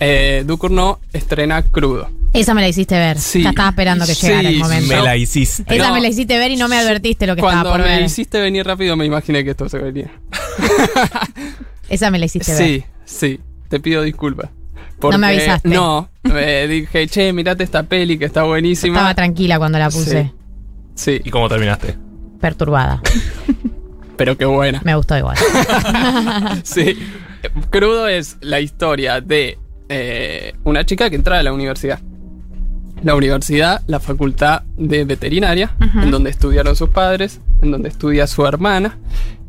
F: eh, Ducournau estrena Crudo.
B: Esa me la hiciste ver.
F: Sí.
B: Ya estaba esperando que
F: Sí,
B: llegara el momento.
D: Me la hiciste.
B: Esa
F: No.
B: me la hiciste ver y no me advertiste lo que
F: Cuando
B: estaba por
F: me
B: ver.
F: hiciste venir rápido me imaginé que esto se venía.
B: Esa me la hiciste ver.
F: Sí, sí, te pido disculpas.
B: No me avisaste.
F: No, me dije, che, mirate esta peli que está buenísima.
B: Estaba tranquila cuando la puse.
F: Sí. Sí,
D: ¿Y cómo terminaste?
B: Perturbada.
F: pero qué buena.
B: Me gustó igual.
F: Sí. Crudo es la historia de eh, una chica que entra a la universidad. La universidad, la facultad de veterinaria, en donde estudiaron sus padres, en donde estudia su hermana.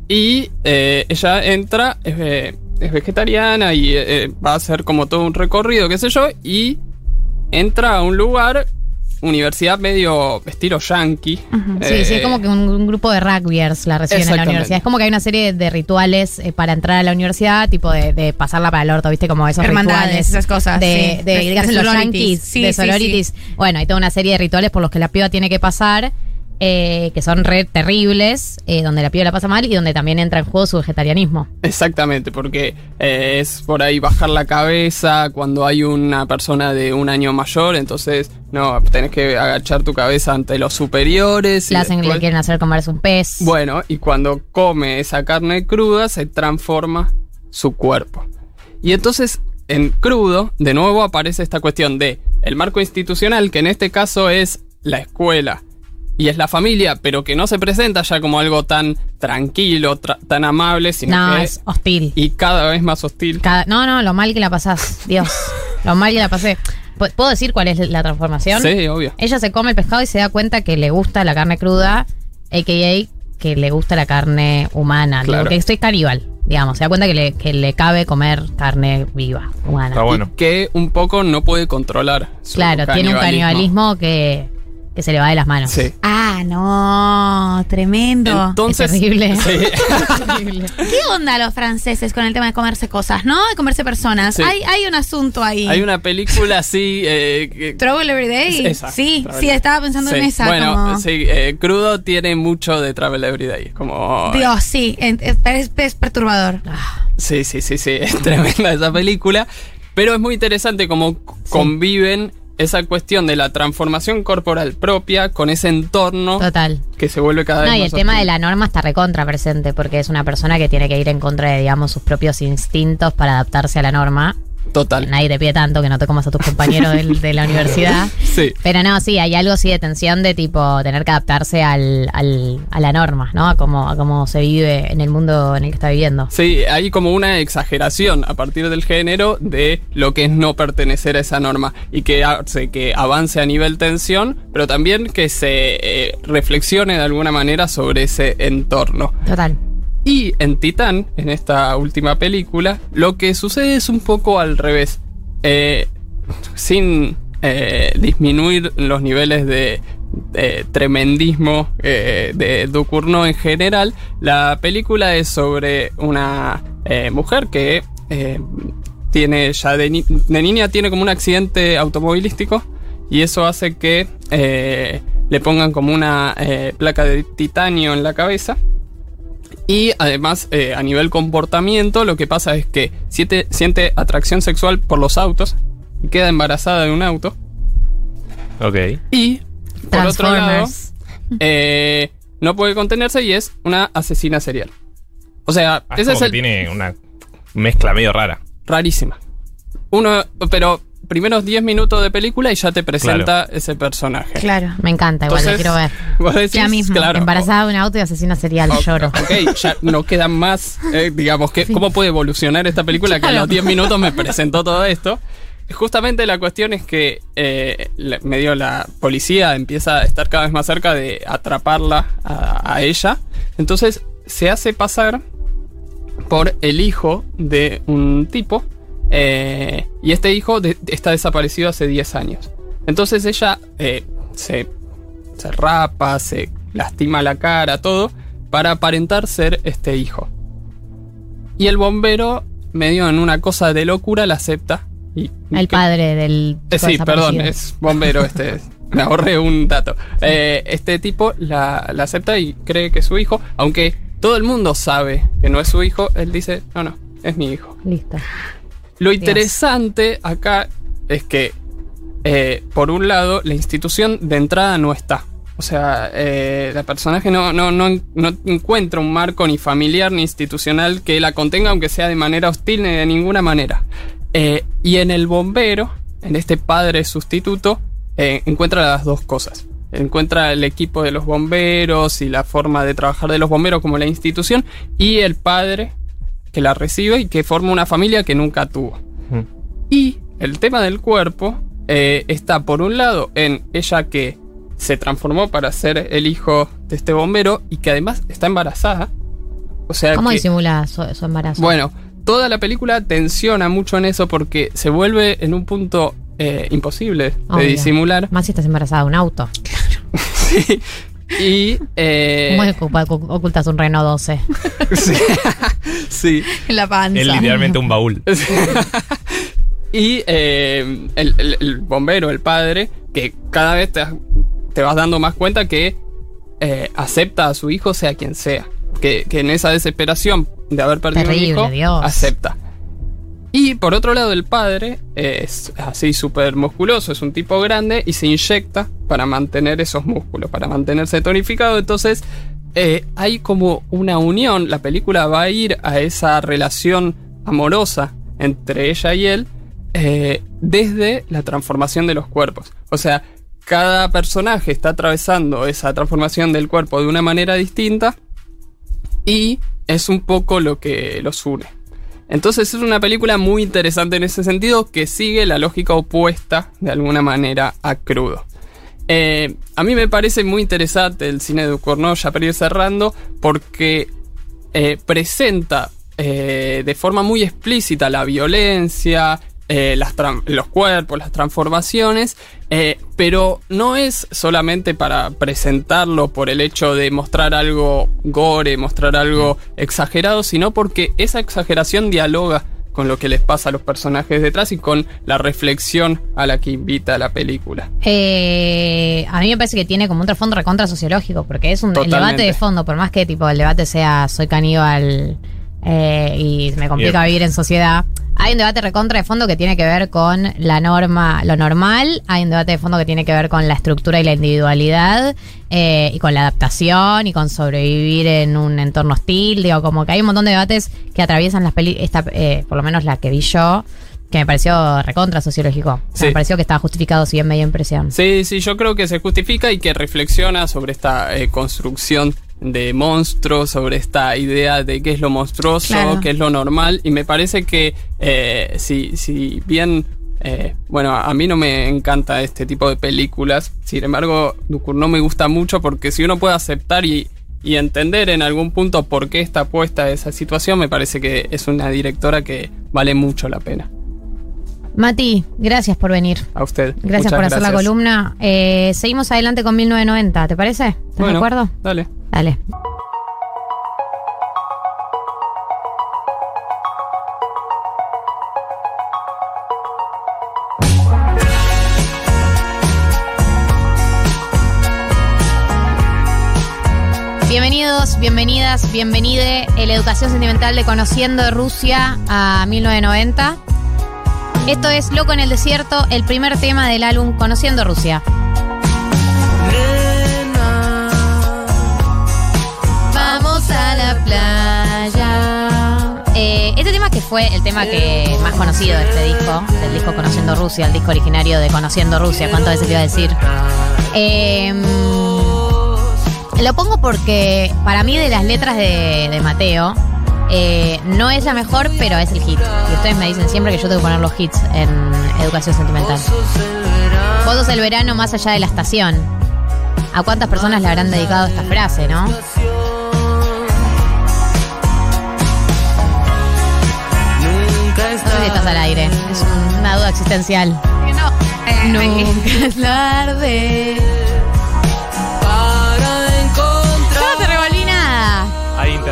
F: Y eh, ella entra, eh, es vegetariana y eh, eh, va a hacer como todo un recorrido, qué sé yo, y entra a un lugar, universidad medio estilo yankee.
B: Sí, sí,
F: eh,
B: es como que un, un grupo de rugbyers la reciben en la universidad. Es como que hay una serie de rituales eh, para entrar a la universidad, tipo de, de pasarla para el orto, ¿viste? Como esos
C: Hermandades,
B: rituales.
C: esas cosas,
B: De,
C: sí.
B: de,
C: De-
B: los yankees,
C: Sí,
B: de
C: sí,
B: sororities. Bueno, hay toda una serie de rituales por los que la piba tiene que pasar. Eh, que son re terribles, eh, donde la piba la pasa mal y donde también entra en juego su vegetarianismo.
F: Exactamente, porque eh, es por ahí bajar la cabeza cuando hay una persona de un año mayor, entonces no, tenés que agachar tu cabeza ante los superiores.
B: Le hacen, le
F: después-
B: quieren hacer comerse un pez.
F: Bueno, y cuando come esa carne cruda se transforma su cuerpo. Y entonces en crudo, de nuevo aparece esta cuestión de el marco institucional, que en este caso es la escuela y es la familia, pero que no se presenta ya como algo tan tranquilo, tra- tan amable, sino
B: no,
F: que
B: es hostil.
F: y cada vez más hostil.
B: Cada- no, no, lo mal que la pasás, Dios. lo mal que la pasé. ¿Pu- ¿Puedo decir cuál es la transformación?
F: Sí, obvio.
B: Ella se come el pescado y se da cuenta que le gusta la carne cruda, a.k.a. que le gusta la carne humana.
F: Claro.
B: Que estoy caníbal, digamos. Se da cuenta que le, que le cabe comer carne viva, humana.
D: Está bueno.
F: Y que un poco no puede controlar. su
B: claro, tiene un canibalismo que, que se le va de las manos.
F: Sí.
C: Ah, no, tremendo.
F: Entonces,
B: Es terrible.
F: Sí.
B: Terrible.
C: ¿Qué onda los franceses con el tema de comerse cosas, no? De comerse personas.
F: Sí.
C: Hay, hay un asunto ahí.
F: Hay una película así. eh, que-
C: Trouble Every Day.
F: Esa,
C: sí,
F: Travel
C: sí, estaba pensando
F: Sí.
C: en esa.
F: Bueno,
C: como-
F: sí, eh, crudo tiene mucho de Travel Everyday. Como.
C: Dios, sí, es, es- es perturbador.
F: Sí, sí, sí, sí. Es tremenda esa película. Pero es muy interesante cómo conviven esa cuestión de la transformación corporal propia con ese entorno
B: Total.
F: que se vuelve cada vez
B: No,
F: más.
B: y el tema de la norma está recontra presente, porque es una persona que tiene que ir en contra de, digamos, sus propios instintos para adaptarse a la norma.
F: Total.
B: Nadie te pide tanto que no te comas a tus compañeros de la universidad.
F: Sí.
B: Pero no, sí, hay algo así de tensión de tipo tener que adaptarse al, al- a la norma, ¿no? A cómo, a cómo se vive en el mundo en el que está viviendo.
F: Sí, hay como una exageración a partir del género de lo que es no pertenecer a esa norma y que hace que avance a nivel tensión, pero también que se eh, reflexione de alguna manera sobre ese entorno.
B: Total.
F: Y en Titán, en esta última película, lo que sucede es un poco al revés. Eh, sin eh, disminuir los niveles de, tremendismo eh, de Ducournau en general, la película es sobre una mujer que tiene ya de, de niña tiene como un accidente automovilístico y eso hace que le pongan como una placa de titanio en la cabeza. Y además, eh, a nivel comportamiento, lo que pasa es que siente, siente atracción sexual por los autos y queda embarazada de un auto.
D: Ok.
F: Y, por otro lado, eh, no puede contenerse y es una asesina serial. O sea,
D: Ah, es
F: ese
D: como
F: es
D: que
F: el.
D: tiene una mezcla medio rara.
F: Rarísima. Uno, pero primeros 10 minutos de película y ya te presenta ese personaje.
C: Claro.
B: Me encanta, igual,
F: Entonces,
B: la quiero ver.
F: vos decís,
C: Ya mismo,
F: claro,
B: Embarazada de un auto y asesina serial,
F: o-
B: lloro.
F: Ok, ya no queda más, eh, digamos, que, ¿cómo puede evolucionar esta película que a los 10 minutos me presentó todo esto? Justamente la cuestión es que eh, medio la policía empieza a estar cada vez más cerca de atraparla a, a ella. Entonces se hace pasar por el hijo de un tipo. Eh, y este hijo de- está desaparecido hace 10 años. Entonces ella eh, se, se rapa, se lastima la cara, todo, para aparentar ser este hijo. Y el bombero, medio en una cosa de locura, la acepta. Y,
B: El padre del.
F: eh, sí, perdón, es bombero este. Me ahorré un dato. Eh, este tipo la, la acepta y cree que es su hijo, aunque todo el mundo sabe que no es su hijo, él dice, no, no, es mi hijo.
B: Listo.
F: Lo interesante acá es que, eh, por un lado, la institución de entrada no está. O sea, eh, la personaje no, no, no, no encuentra un marco ni familiar ni institucional que la contenga, aunque sea de manera hostil ni de ninguna manera. Eh, y en el bombero, en este padre sustituto, eh, encuentra las dos cosas. Encuentra el equipo de los bomberos y la forma de trabajar de los bomberos como la institución y el padre que la recibe y que forma una familia que nunca tuvo.
D: Mm.
F: Y el tema del cuerpo eh, está por un lado en ella que se transformó para ser el hijo de este bombero y que además está embarazada. O sea
B: ¿Cómo
F: que,
B: disimula su, su embarazo?
F: bueno, toda la película tensiona mucho en eso porque se vuelve en un punto eh, imposible de disimular.
B: Más si estás embarazada de un auto.
F: Sí. Y eh,
B: ¿Cómo ocupa- ocultas un Renault 12?
F: sí. sí.
C: En la panza.
D: Es literalmente un baúl.
F: Y eh, el, el- el bombero, el padre, que cada vez te, te vas dando más cuenta que eh, acepta a su hijo sea quien sea. Que, que en esa desesperación de haber perdido
B: Terrible,
F: un hijo,
B: Dios.
F: acepta. Y por otro lado, el padre es así súper musculoso, es un tipo grande y se inyecta para mantener esos músculos, para mantenerse tonificado. Entonces, eh, hay como una unión. La película va a ir a esa relación amorosa entre ella y él eh, desde la transformación de los cuerpos. O sea, cada personaje está atravesando esa transformación del cuerpo de una manera distinta y es un poco lo que los une. Entonces es una película muy interesante en ese sentido que sigue la lógica opuesta de alguna manera a Crudo. Eh, a mí me parece muy interesante el cine de Ducournau, ya para ir cerrando, porque eh, presenta eh, de forma muy explícita la violencia, los cuerpos, las transformaciones, pero no es solamente para presentarlo por el hecho de mostrar algo gore, mostrar algo exagerado, sino porque esa exageración dialoga con lo que les pasa a los personajes detrás y con la reflexión a la que invita la película.
B: Eh, a mí me parece que tiene como un trasfondo recontra sociológico, porque es un el debate de fondo, por más que tipo el debate sea soy caníbal eh, y me complica
D: Bien.
B: vivir en sociedad. Hay un debate recontra de fondo que tiene que ver con la norma, lo normal. Hay un debate de fondo que tiene que ver con la estructura y la individualidad eh, y con la adaptación y con sobrevivir en un entorno hostil. Digo, como que hay un montón de debates que atraviesan las películas, por lo menos la que vi yo, que me pareció recontra sociológico. O sea,
F: Sí.
B: Me pareció que estaba justificado, si bien me dio impresión.
F: Sí, sí, yo creo que se justifica y que reflexiona sobre esta eh, construcción de monstruos, sobre esta idea de qué es lo monstruoso,
C: Claro.
F: qué es lo normal. Y me parece que eh, si, si bien, eh, bueno, a mí no me encanta este tipo de películas, sin embargo, no me gusta mucho porque si uno puede aceptar y, y entender en algún punto por qué está puesta esa situación, me parece que es una directora que vale mucho la pena.
B: Mati, gracias por venir.
F: A usted.
B: Gracias
F: Muchas
B: por hacer la columna. Eh, seguimos adelante con 1990, ¿te parece? ¿Estás
F: Bueno,
B: de acuerdo?
F: Dale.
B: Dale. Bienvenidos, bienvenidas, bienvenide la educación sentimental de Conociendo Rusia a 1990. Esto es Loco en el Desierto, el primer tema del álbum Conociendo Rusia. Vamos a la playa. Eh, este tema que fue el tema que más conocido de este disco, del disco Conociendo Rusia, el disco originario de Conociendo Rusia, ¿cuántas veces te iba a decir? Eh, lo pongo porque para mí de las letras de, de Mateo, eh, no es la mejor, pero es el hit. Y ustedes me dicen siempre que yo tengo que poner los hits en educación sentimental. Vos sos el verano más allá de la estación. ¿A cuántas personas le habrán dedicado esta frase, no? No sé si estás al aire. Es un- una duda existencial.
C: No,
B: Nunca es tarde.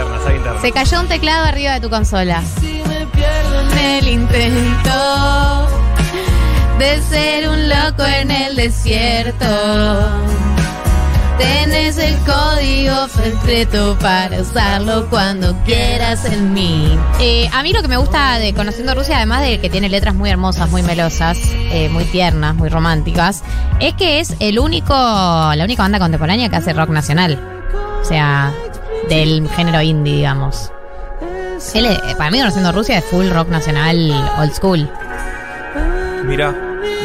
D: Internas, hay internas.
B: Se cayó un teclado arriba de tu consola. En el intento de ser un loco en el desierto. Tienes el código secreto para usarlo cuando quieras en mí. Eh, a mí lo que me gusta de Conociendo Rusia, además de que tiene letras muy hermosas, muy melosas, eh, muy tiernas, muy románticas, es que es el único, la única banda contemporánea que hace rock nacional. O sea, del género indie, digamos. Él, eh, para mí, Conociendo Rusia es full rock nacional old school.
D: Mira,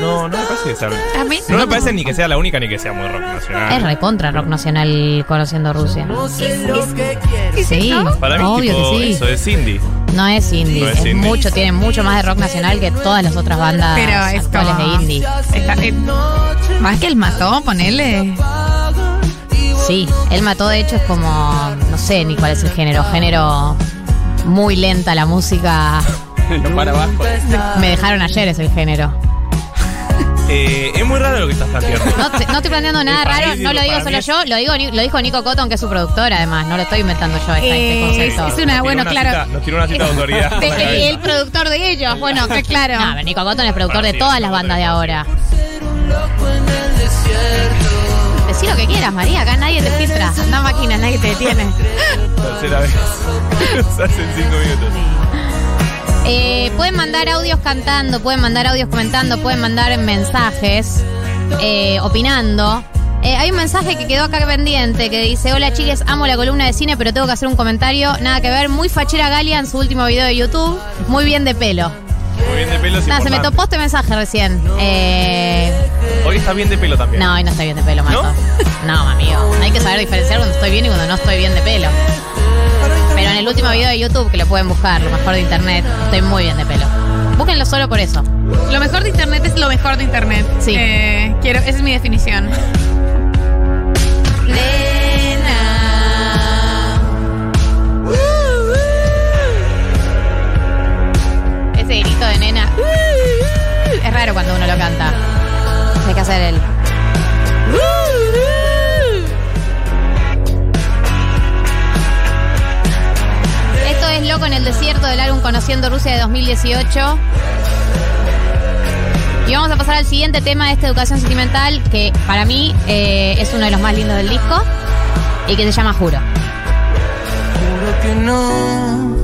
D: no, no me parece que sea.
C: A mí
D: No me parece ni que sea la única ni que sea muy rock nacional.
B: Es recontra rock nacional Conociendo Rusia. Sí,
D: Para mí,
B: obvio
D: tipo,
B: que sí.
D: eso es indie.
B: No es indie,
D: No es
B: es,
D: indie.
B: mucho, tiene mucho más de rock nacional que todas las otras bandas
C: Pero es
B: actuales
C: como-
B: de indie.
C: Está- eh, más que el mató, ponerle.
B: Sí, él mató, de hecho, es como, no sé ni cuál es el género, género muy lenta la música.
F: Lo para abajo.
B: Me dejaron ayer es el género.
D: Eh, es muy raro lo que estás planteando.
B: No, te- no estoy planteando nada raro, no lo digo solo
D: es-
B: yo, lo digo lo dijo Nico Cotton, que es su productor, además, no lo estoy inventando yo esta-
C: Eh,
B: este
C: es
B: concepto.
C: una,
D: Nos
C: bueno,
D: tiró una
C: claro.
D: cita- nos tiró una cita de autoridad.
C: De- el, productor de ellos, bueno, que claro.
B: No, Nico Cotton es productor de
D: sí,
B: todas las bandas
D: es
B: de ahora. Decí lo que quieras.
C: María. Acá nadie te filtra. No máquina, nadie te detiene.
D: Tercera vez. Hacen cinco minutos.
B: Eh, pueden mandar audios cantando, pueden mandar audios comentando, pueden mandar mensajes eh, opinando. Eh, hay un mensaje que quedó acá pendiente que dice: Hola chiques, amo la columna de cine, pero tengo que hacer un comentario. Nada que ver, muy fachera Galia en su último video de YouTube. Muy bien de pelo.
D: Muy bien de pelo. es
B: Nada, se me
D: importante.
B: topó este mensaje recién. Eh,
D: Hoy está bien de pelo también.
B: no, hoy no estoy bien de pelo, Mato. No, amigo. Hay que saber diferenciar cuando estoy bien y cuando no estoy bien de pelo. Pero en el último video de YouTube, que lo pueden buscar, lo mejor de internet, estoy muy bien de pelo. Búsquenlo solo por eso.
C: Lo mejor de internet es lo mejor de internet.
B: Sí.
C: Eh, quiero, esa es mi definición.
B: Rusia de 2018. Y vamos a pasar al siguiente tema de esta educación sentimental, que para mí eh, es uno de los más lindos del disco y que se llama Juro.
G: Juro que no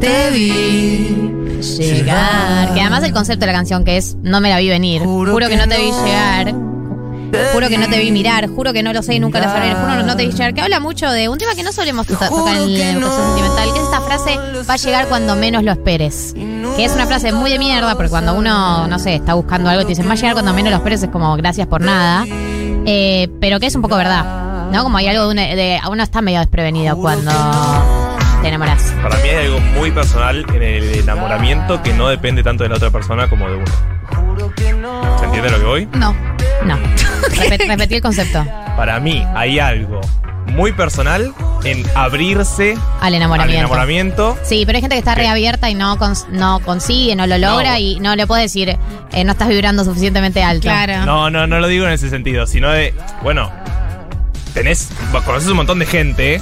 G: te vi
B: Llegar. Que además el concepto de la canción que es No me la vi venir. Juro, que, no te vi llegar. Juro que no te vi mirar. Juro que no lo sé y nunca lo sabré. Juro que no te vi llegar. Que habla mucho de un tema que no solemos to- tocar en la educación sentimental. Que es esta frase: Va a llegar cuando menos lo esperes. Que es una frase muy de mierda, porque cuando uno, no sé, está buscando algo y te dicen va a llegar cuando menos lo esperes, es como gracias por nada. Eh, pero que es un poco verdad. ¿No? Como hay algo de, una- de- uno está medio desprevenido cuando te enamoras.
D: Para mí hay algo muy personal en el enamoramiento que no depende tanto de la otra persona como de uno. ¿Se entiende lo que voy?
C: No.
B: No. Repet- repetí el concepto.
D: Para mí hay algo muy personal en abrirse
B: Al
D: al
B: enamoramiento.
D: enamoramiento.
B: Sí, pero hay gente que está
D: ¿Qué?
B: reabierta y no, cons- no consigue, no lo logra
D: No.
B: y no le puede decir, eh, no estás vibrando suficientemente alto.
C: Claro.
D: No, no, no lo digo en ese sentido, sino de, bueno, tenés, conoces un montón de gente.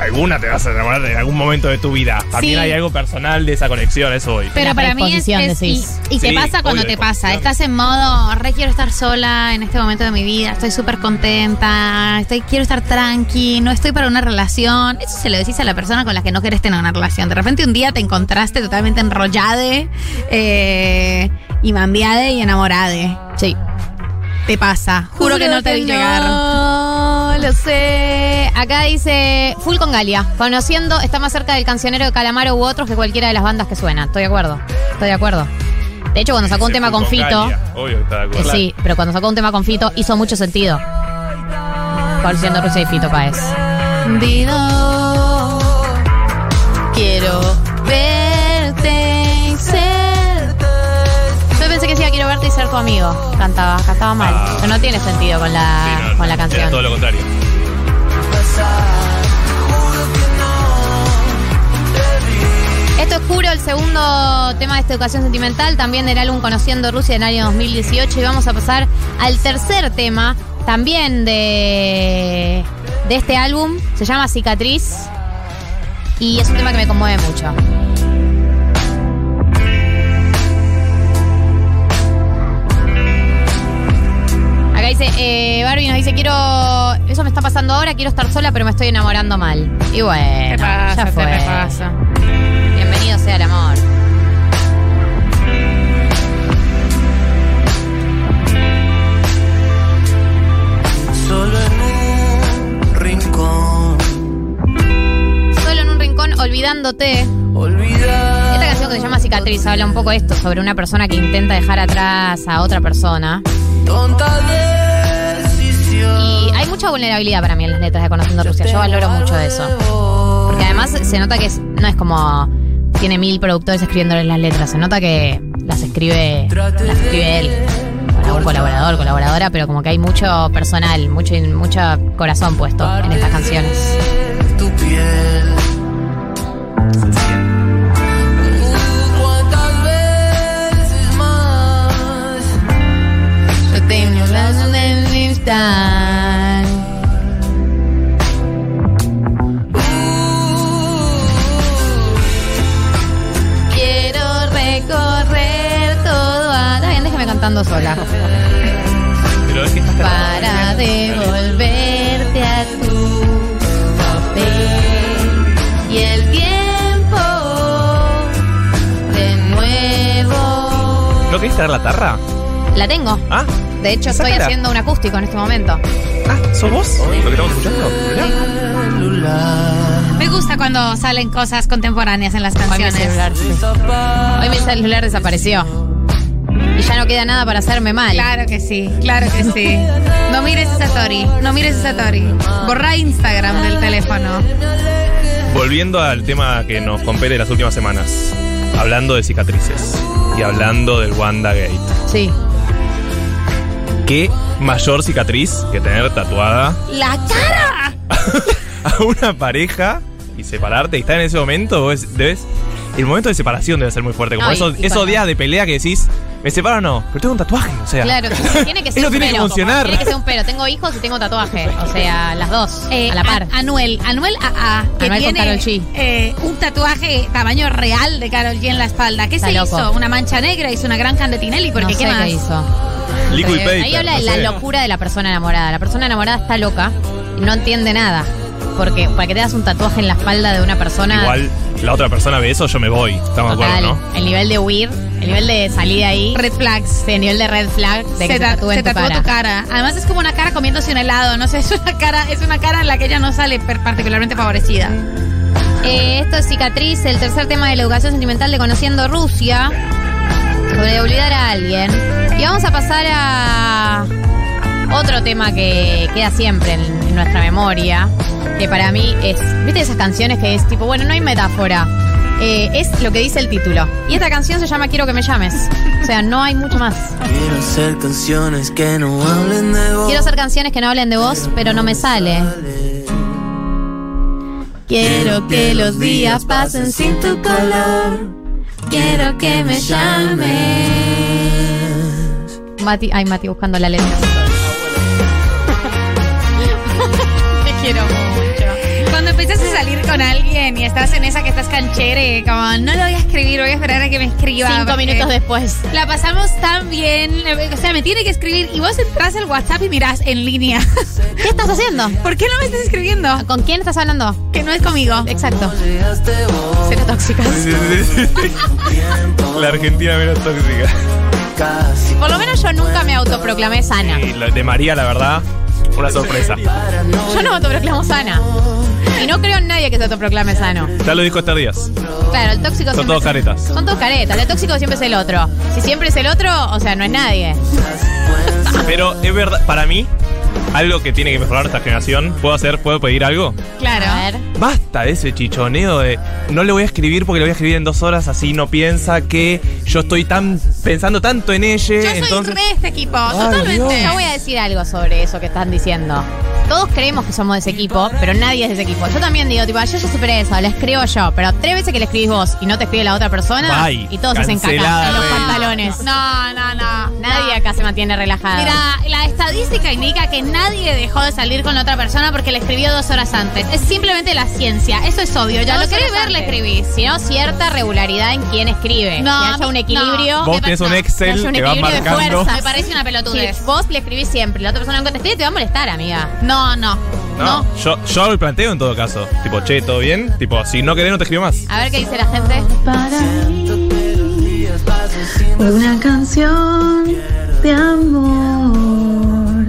D: Alguna te vas a enamorar en algún momento de tu vida. También
C: Sí.
D: hay algo personal de esa conexión, eso voy.
C: Pero
B: La
C: para mí es, es- y, y te pasa cuando te pasa. Estás en modo, re quiero estar sola en este momento de mi vida, estoy súper contenta, estoy, quiero estar tranqui, no estoy para una relación. Eso se lo decís a la persona con la que no querés tener una relación. De repente un día te encontraste totalmente enrollade, eh, y mambiade y enamorade.
B: Sí.
C: Te pasa. Juro, que no te vi llegar.
B: No, lo sé. Acá dice Full con Galia. Conociendo, está más cerca del cancionero de Calamaro u otros que cualquiera de las bandas que suenan. Estoy de acuerdo. Estoy de acuerdo. De hecho, cuando sacó un tema con Fito.
D: Galia, Obvio que está de
B: eh,
D: acuerdo.
B: sí, pero cuando sacó un tema con Fito hizo mucho sentido. Conociendo Rusia y Fito Páez.
C: Hundido. Quiero ser
B: tu amigo. Cantaba, cantaba mal.
D: Ah.
B: Pero no tiene sentido con la,
D: Sí, no,
B: con la canción.
D: todo lo contrario.
B: Esto es Juro, el segundo tema de esta educación sentimental, también del álbum Conociendo Rusia del año 2018. Y vamos a pasar al tercer tema, también de, de este álbum. Se llama Cicatriz. Y es un tema que me conmueve mucho. Dice, quiero, eso me está pasando ahora, quiero estar sola, pero me estoy enamorando mal. Y bueno,
C: Te pasa,
B: ya
C: te
B: fue. Bienvenido sea el amor.
G: Solo en un rincón.
B: Solo en un rincón, olvidándote.
G: Olvidar.
B: Esta canción que se llama Cicatriz habla un poco de esto, sobre una persona que intenta dejar atrás a otra persona.
G: Tonta decisión.
B: Y hay mucha vulnerabilidad para mí en las letras de Conociendo Rusia. Yo valoro mucho eso. Porque además se nota que es- no es como tiene mil productores escribiéndoles las letras. Se nota que las escribe, las escribe él. Algún colaborador, colaboradora, pero como que hay mucho personal, mucho, mucho corazón puesto en estas canciones.
G: Tu piel.
B: Quiero recorrer todo. A... Está déjeme cantando sola.
D: Pero es que estás
B: Para devolverte a tu papel y el tiempo de nuevo.
D: ¿No querés traer la tarra?
B: La tengo.
D: Ah.
B: De hecho, estoy haciendo un acústico en este momento.
D: ah, ¿sos vos? ¿Lo que estamos escuchando? Mirá.
C: Me gusta cuando salen cosas contemporáneas en las
B: Hoy mi
C: canciones.
B: celular, sí. Hoy mi celular desapareció. Y ya no queda nada para hacerme mal.
C: Claro que sí, claro que sí. No mires esa Tori, no mires esa Tori. Borra Instagram del teléfono.
D: Volviendo al tema que nos compete las últimas semanas. Hablando de cicatrices. Y hablando del Wanda Gate.
B: Sí.
D: ¿Qué mayor cicatriz que tener tatuada
C: ¡La cara!
D: a una pareja y separarte y estar en ese momento? Vos debes. El momento de separación debe ser muy fuerte. Como
B: No, y-
D: esos, días de pelea que decís, ¿me separo o no? Pero tengo un tatuaje, o sea.
B: Claro, tiene que ser
D: Eso
B: un
D: tiene que
B: pero.
D: funcionar.
B: Tiene que ser un pero. Tengo hijos y tengo tatuaje. O sea, las dos.
C: Eh,
B: a la par.
C: A- Anuel, Anuel AA, que
B: Anuel con
C: tiene
B: Karol G.
C: eh, un tatuaje tamaño real de Carol G en la espalda. ¿Qué
B: Está
C: se
B: loco.
C: hizo? Una mancha negra, hizo una gran candetinelli, porque
B: no
C: ¿qué
B: sé
C: más?
B: qué hizo.
D: Liquid
B: Eh,
D: paper.
B: Ahí habla de
D: no
B: la
D: sé.
B: locura de la persona enamorada. La persona enamorada está loca y no entiende nada. Porque para que te das un tatuaje en la espalda de una persona.
D: Igual la otra persona ve eso, yo me voy. Estamos de
B: total,
D: acuerdo, ¿no?
B: El nivel de huir, el nivel de salir de ahí.
C: Red flags.
B: Sí, el nivel de red flag de que se,
C: ta-
B: tatúe
C: se
B: en tu
C: tatuó
B: cara.
C: tu cara. Además es como una cara comiéndose un helado. No sé, es una cara, es una cara en la que ella no sale per- particularmente favorecida.
B: Eh, esto es Cicatriz, el tercer tema de la educación sentimental de Conociendo Rusia. Sobre olvidar a alguien. Y vamos a pasar a otro tema que queda siempre en, nuestra memoria. Que para mí es. ¿Viste esas canciones que es tipo, bueno, no hay metáfora? Eh, es lo que dice el título. Y esta canción se llama Quiero que me llames. O sea, no hay mucho más.
G: Quiero hacer canciones que no hablen de vos.
B: Quiero hacer canciones que no hablen de vos, pero no me sale. Quiero que los días pasen sin tu calor. Quiero que me llames. Mati, ay, Mati buscando la letra. Te quiero mucho.
C: Cuando empiezas a salir con alguien y estás en esa que estás canchere, como no lo voy a escribir, voy a esperar a que me escriba.
B: Cinco minutos después.
C: La pasamos tan bien. O sea, me tiene que escribir y vos entras al WhatsApp y mirás en línea.
B: ¿Qué estás haciendo?
C: ¿Por qué no me estás escribiendo?
B: ¿Con quién estás hablando?
C: Que no es conmigo.
B: Exacto. Cero tóxicas.
D: Sí, sí. La Argentina menos tóxica.
G: Casi
B: Por lo menos yo nunca me autoproclamé sana.
D: Y lo de María, la verdad, una sorpresa.
B: Yo no me autoproclamo sana. Y no creo en nadie que se autoproclame sano.
D: Ya lo dijo Esther Díaz.
B: Claro, el tóxico
D: Son
B: siempre
D: todos
B: es-
D: caretas.
B: Son todos caretas. El tóxico siempre es el otro. Si siempre es el otro, o sea, no es nadie.
D: Pero es verdad, para mí, algo que tiene que mejorar esta generación, ¿puedo hacer, puedo pedir algo?
C: Claro.
B: A ver.
D: Basta de ese chichoneo de no le voy a escribir porque le voy a escribir en dos horas, así no piensa que yo estoy tan pensando tanto en ella.
C: Yo soy
D: entonces.
C: re de este equipo,
D: Ay,
C: totalmente.
B: Yo voy a decir algo sobre eso que están diciendo. Todos creemos que somos de ese equipo, pero nadie es de ese equipo. Yo también digo, tipo, "Ah, yo ya superé eso, le escribo yo, pero tres veces que le escribís vos y no te escribe la otra persona,
D: Bye.
B: y todos se hacen caca en los pantalones.
C: No, no, no.
B: Nadie
C: no.
B: acá se mantiene relajado.
C: Mira, la estadística indica que nadie dejó de salir con la otra persona porque le escribió dos horas antes. Es simplemente la ciencia. Eso es obvio. Ya
B: Dos
C: lo querés ver, le
B: antes.
C: escribís.
B: sino cierta regularidad en quién escribe.
C: No,
B: que haya un equilibrio.
C: no.
D: Vos tenés un
C: no,
B: que
D: Excel
B: un
D: que va
B: equilibrio de
D: marcando.
B: fuerzas.
C: Me parece una
B: Si
C: pelotudez.
B: vos le escribís siempre la otra persona nunca te escribe, te va a molestar, amiga.
C: No, no.
D: No, yo, yo hago el planteo en todo caso. Tipo, che, ¿todo bien? Tipo, si no querés, no te escribo más.
B: A ver qué dice la gente.
H: Para mí, una canción de amor.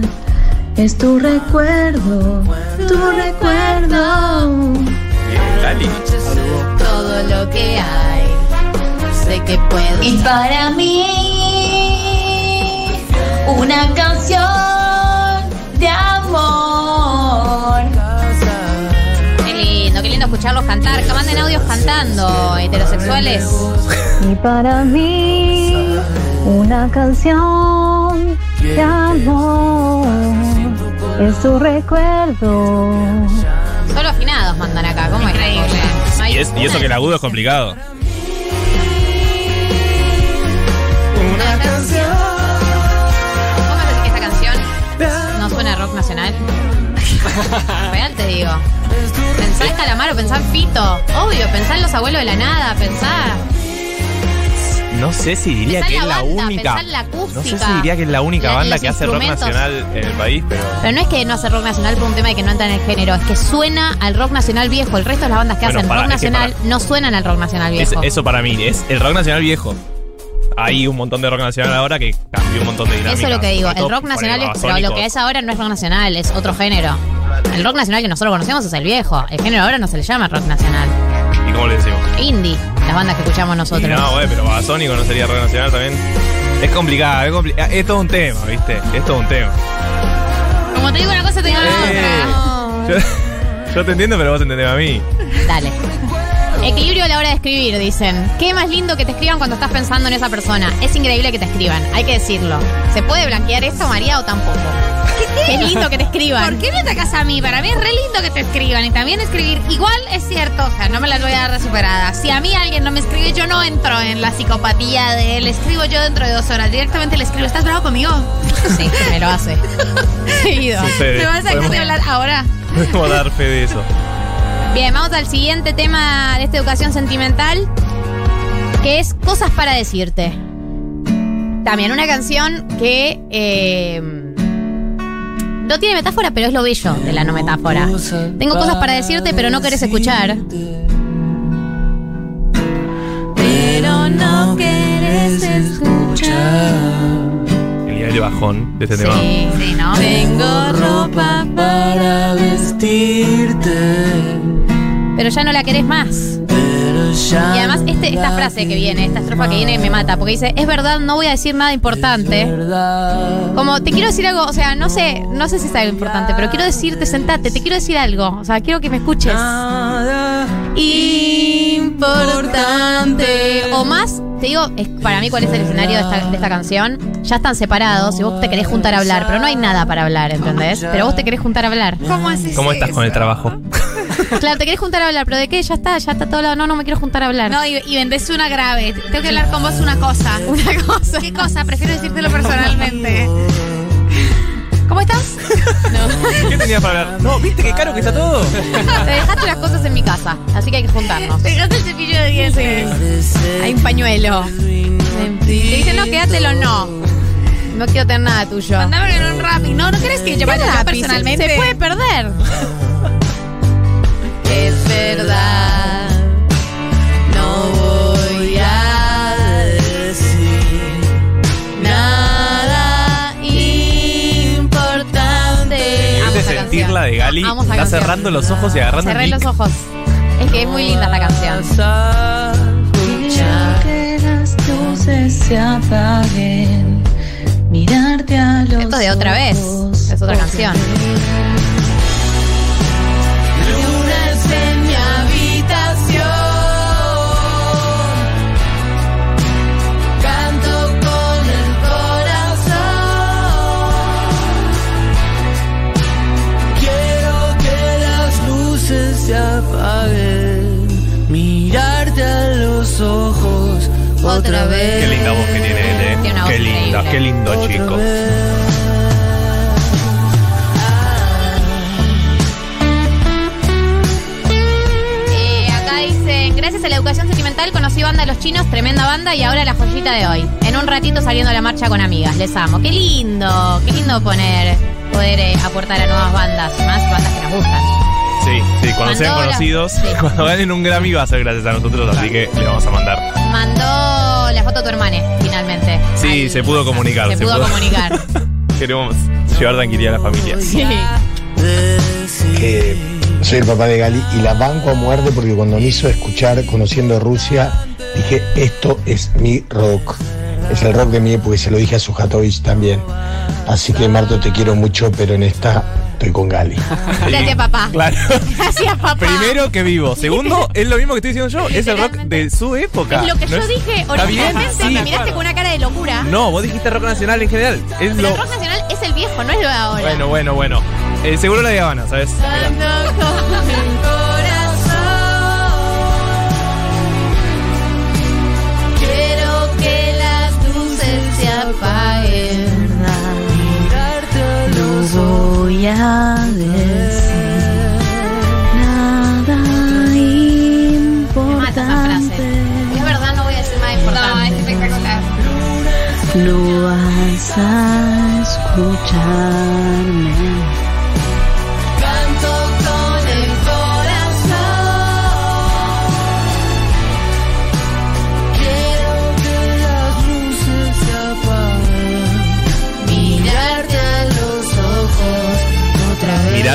H: Es tu recuerdo, tu recuerdo.
D: Lali.
B: Todo lo que hay. Sé que puedo.
H: Y para mí, una canción
B: escucharlos cantar. Que manden audios cantando, heterosexuales.
H: Y para mí, una canción de amor. Es tu recuerdo.
B: Solo afinados mandan acá, ¿cómo es? No hay
D: Y, es- y eso que el agudo es complicado.
B: ¿Cómo es que esta canción no suena a rock nacional? Real te digo. Pensá en Calamaro, pensá en Fito. Obvio, pensá en los abuelos de la nada, pensá.
D: No sé si diría que es
B: la banda,
D: única.
B: la
D: No sé si diría que es la única
B: La-
D: banda que hace rock nacional en el país, pero.
B: Pero no es que no hace rock nacional por un tema de que no entra en el género, es que suena al rock nacional viejo. El resto de las bandas que
D: Bueno,
B: hacen
D: para-
B: rock nacional
D: para-
B: no suenan al rock nacional
D: Es-
B: viejo.
D: eso para mí es el rock nacional viejo. hay un montón de rock nacional ahora que cambió un montón de dinámicas.
B: Eso es lo que digo. El rock nacional es. Pero lo que es ahora no es rock nacional, es otro género. El rock nacional que nosotros conocemos es el viejo. El género ahora no se le llama rock nacional.
D: ¿Y cómo le decimos?
B: Indie, las bandas que escuchamos
D: Y
B: nosotros.
D: no, güey, pero Babasónico no sería rock nacional también. Es complicado, es, compli- es todo un tema, ¿viste? Es todo un tema.
C: Como te digo una cosa, te digo la
D: Eh,
C: otra.
D: yo, yo te entiendo, pero vos entendés a mí.
B: Dale. Equilibrio a la hora de escribir, dicen. Qué más lindo que te escriban cuando estás pensando en esa persona. Es increíble que te escriban, hay que decirlo. ¿Se puede blanquear eso, María, o tampoco? Qué lindo que te escriban.
C: ¿Por qué me atacas a mí? Para mí es re lindo que te escriban y también escribir. Igual es cierto, o sea, no me las voy a dar de superada. Si a mí alguien no me escribe, yo no entro en la psicopatía de él. Escribo yo dentro de dos horas. Directamente le escribo, ¿estás bravo conmigo?
B: Sí, me lo hace. Seguido.
D: Sucede.
C: ¿Me vas a dejar de hablar ahora?
D: Podemos dar fe de eso.
B: Bien, vamos al siguiente tema de esta educación sentimental, que es Cosas para decirte. También una canción que eh, no tiene metáfora, pero es lo bello de la no metáfora. Tengo cosas para decirte, pero no querés escuchar.
C: Pero no quieres escuchar.
D: El nivel de bajón de este tema.
B: Sí.
C: Sí, ¿no?
G: Tengo ropa para vestirte,
B: Pero ya no la querés más. Y además este, esta frase que viene, esta estrofa que viene me mata, porque dice, es verdad, no voy a decir nada importante.
G: verdad.
B: Como te quiero decir algo, o sea, no sé, no sé si es algo importante, pero quiero decirte, sentate, te quiero decir algo. O sea, quiero que me escuches.
G: Nada
B: Importante. O más, te digo, es, para mí cuál es el escenario de esta, de esta canción. Ya están separados y vos te querés juntar a hablar, pero no hay nada para hablar, ¿entendés? Pero vos te querés juntar a hablar.
C: ¿Cómo es
D: ¿Cómo estás con el trabajo?
B: Claro, te querés juntar a hablar, pero ¿de qué? Ya está, ya está todo lado. No, no me quiero juntar a hablar.
C: No, y, y vendés una grave. Tengo que hablar con vos una cosa.
B: Una cosa.
C: ¿Qué cosa? Prefiero decírtelo personalmente. ¿Cómo estás?
D: ¿Qué tenías para hablar? No, ¿viste qué caro que está todo?
B: Te dejaste las cosas en mi casa, así que hay que juntarnos.
C: Dejaste el cepillo de dientes.
B: Hay un pañuelo. Te dice, no, quédatelo, no. No quiero tener nada tuyo.
C: Mandame en un rap. No, ¿no crees que yo
B: ¿Qué
C: vaya personalmente?
B: Se puede perder. Verdad. No voy a
G: decir
B: nada importante. Amo
D: ¿Quieres
B: esa
D: sentirla
B: canción.
D: de Gali?
B: Amo esa
D: Está
B: canción.
D: cerrando los ojos y agarrando
B: Cerré
D: el
B: los
D: mic.
B: ojos. Es que es muy linda esta canción.
G: escuchar.
H: que las luces se apaguen, mirarte a los
B: Esto es de otra vez. Es otra canción.
G: Apaguen. Mirarte a los ojos otra,
B: Otra
G: vez.
D: Qué linda voz que tiene él, ¿eh? Qué linda, qué lindo
G: Otra
D: chico.
G: vez.
B: Eh, acá dicen, gracias a la educación sentimental conocí banda de los chinos, tremenda banda y ahora la joyita de hoy. En un ratito saliendo a la marcha con amigas, les amo. Qué lindo, qué lindo poner, poder eh, aportar a nuevas bandas, más bandas que nos gustan.
D: Sí, sí, cuando sean
B: Mandó la-
D: conocidos,
B: sí.
D: cuando ganen un Grammy va a ser gracias a nosotros, así que le vamos a mandar.
B: Mandó la foto a tu hermana, finalmente.
D: Sí, se pudo comunicar,
B: Se,
D: se
B: pudo
D: pudo.
B: comunicar.
D: Queremos llevar tranquilidad a la familia.
B: Sí.
I: que soy el papá de Gali y la banco a muerte porque cuando me hizo escuchar Conociendo Rusia, dije, esto es mi rock. Es el rock de mi época y se lo dije a Sujatovich también. Así que Marto, te quiero mucho, pero en esta estoy con Gali.
B: Gracias, papá.
D: Claro.
B: Gracias, papá.
D: Primero que vivo. Segundo, es lo mismo que estoy diciendo yo. Es el rock de su época.
B: Es lo que
D: ¿No
B: yo
D: es-
B: dije originalmente.
D: Sí.
B: Me miraste con una cara de locura.
D: No, vos dijiste rock nacional en general. Es
B: Pero
D: lo...
B: el rock nacional es el viejo, no es lo de ahora.
D: Bueno, bueno, bueno. Eh, seguro la de Habana, ¿sabes?
B: Quiero que las luces se apaguen.
H: Voy a decir nada
B: frase.
H: importante.
B: Es verdad, no voy a decir nada importante.
C: No, es espectacular.
H: No vas a escucharme.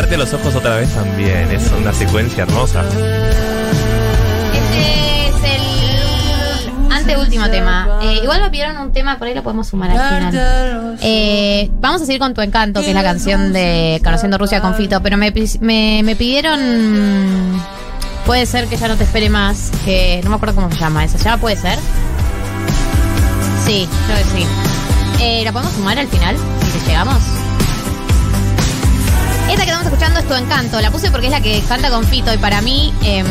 D: Mirarte a los ojos otra vez también. Es una secuencia hermosa.
B: Este es el anteúltimo tema. Eh, igual me pidieron un tema, por ahí lo podemos sumar al final. Eh, vamos a seguir con Tu Encanto, que es la canción de Conociendo Rusia con Fito, pero me, me, me pidieron... Puede ser que ya no te espere más, que no me acuerdo cómo se llama esa. ¿Ya puede ser? Sí, creo que sí. Eh, ¿La podemos sumar al final? Si llegamos. Esta que estamos escuchando es Tu Encanto. La puse porque es la que canta con Fito y para mí em,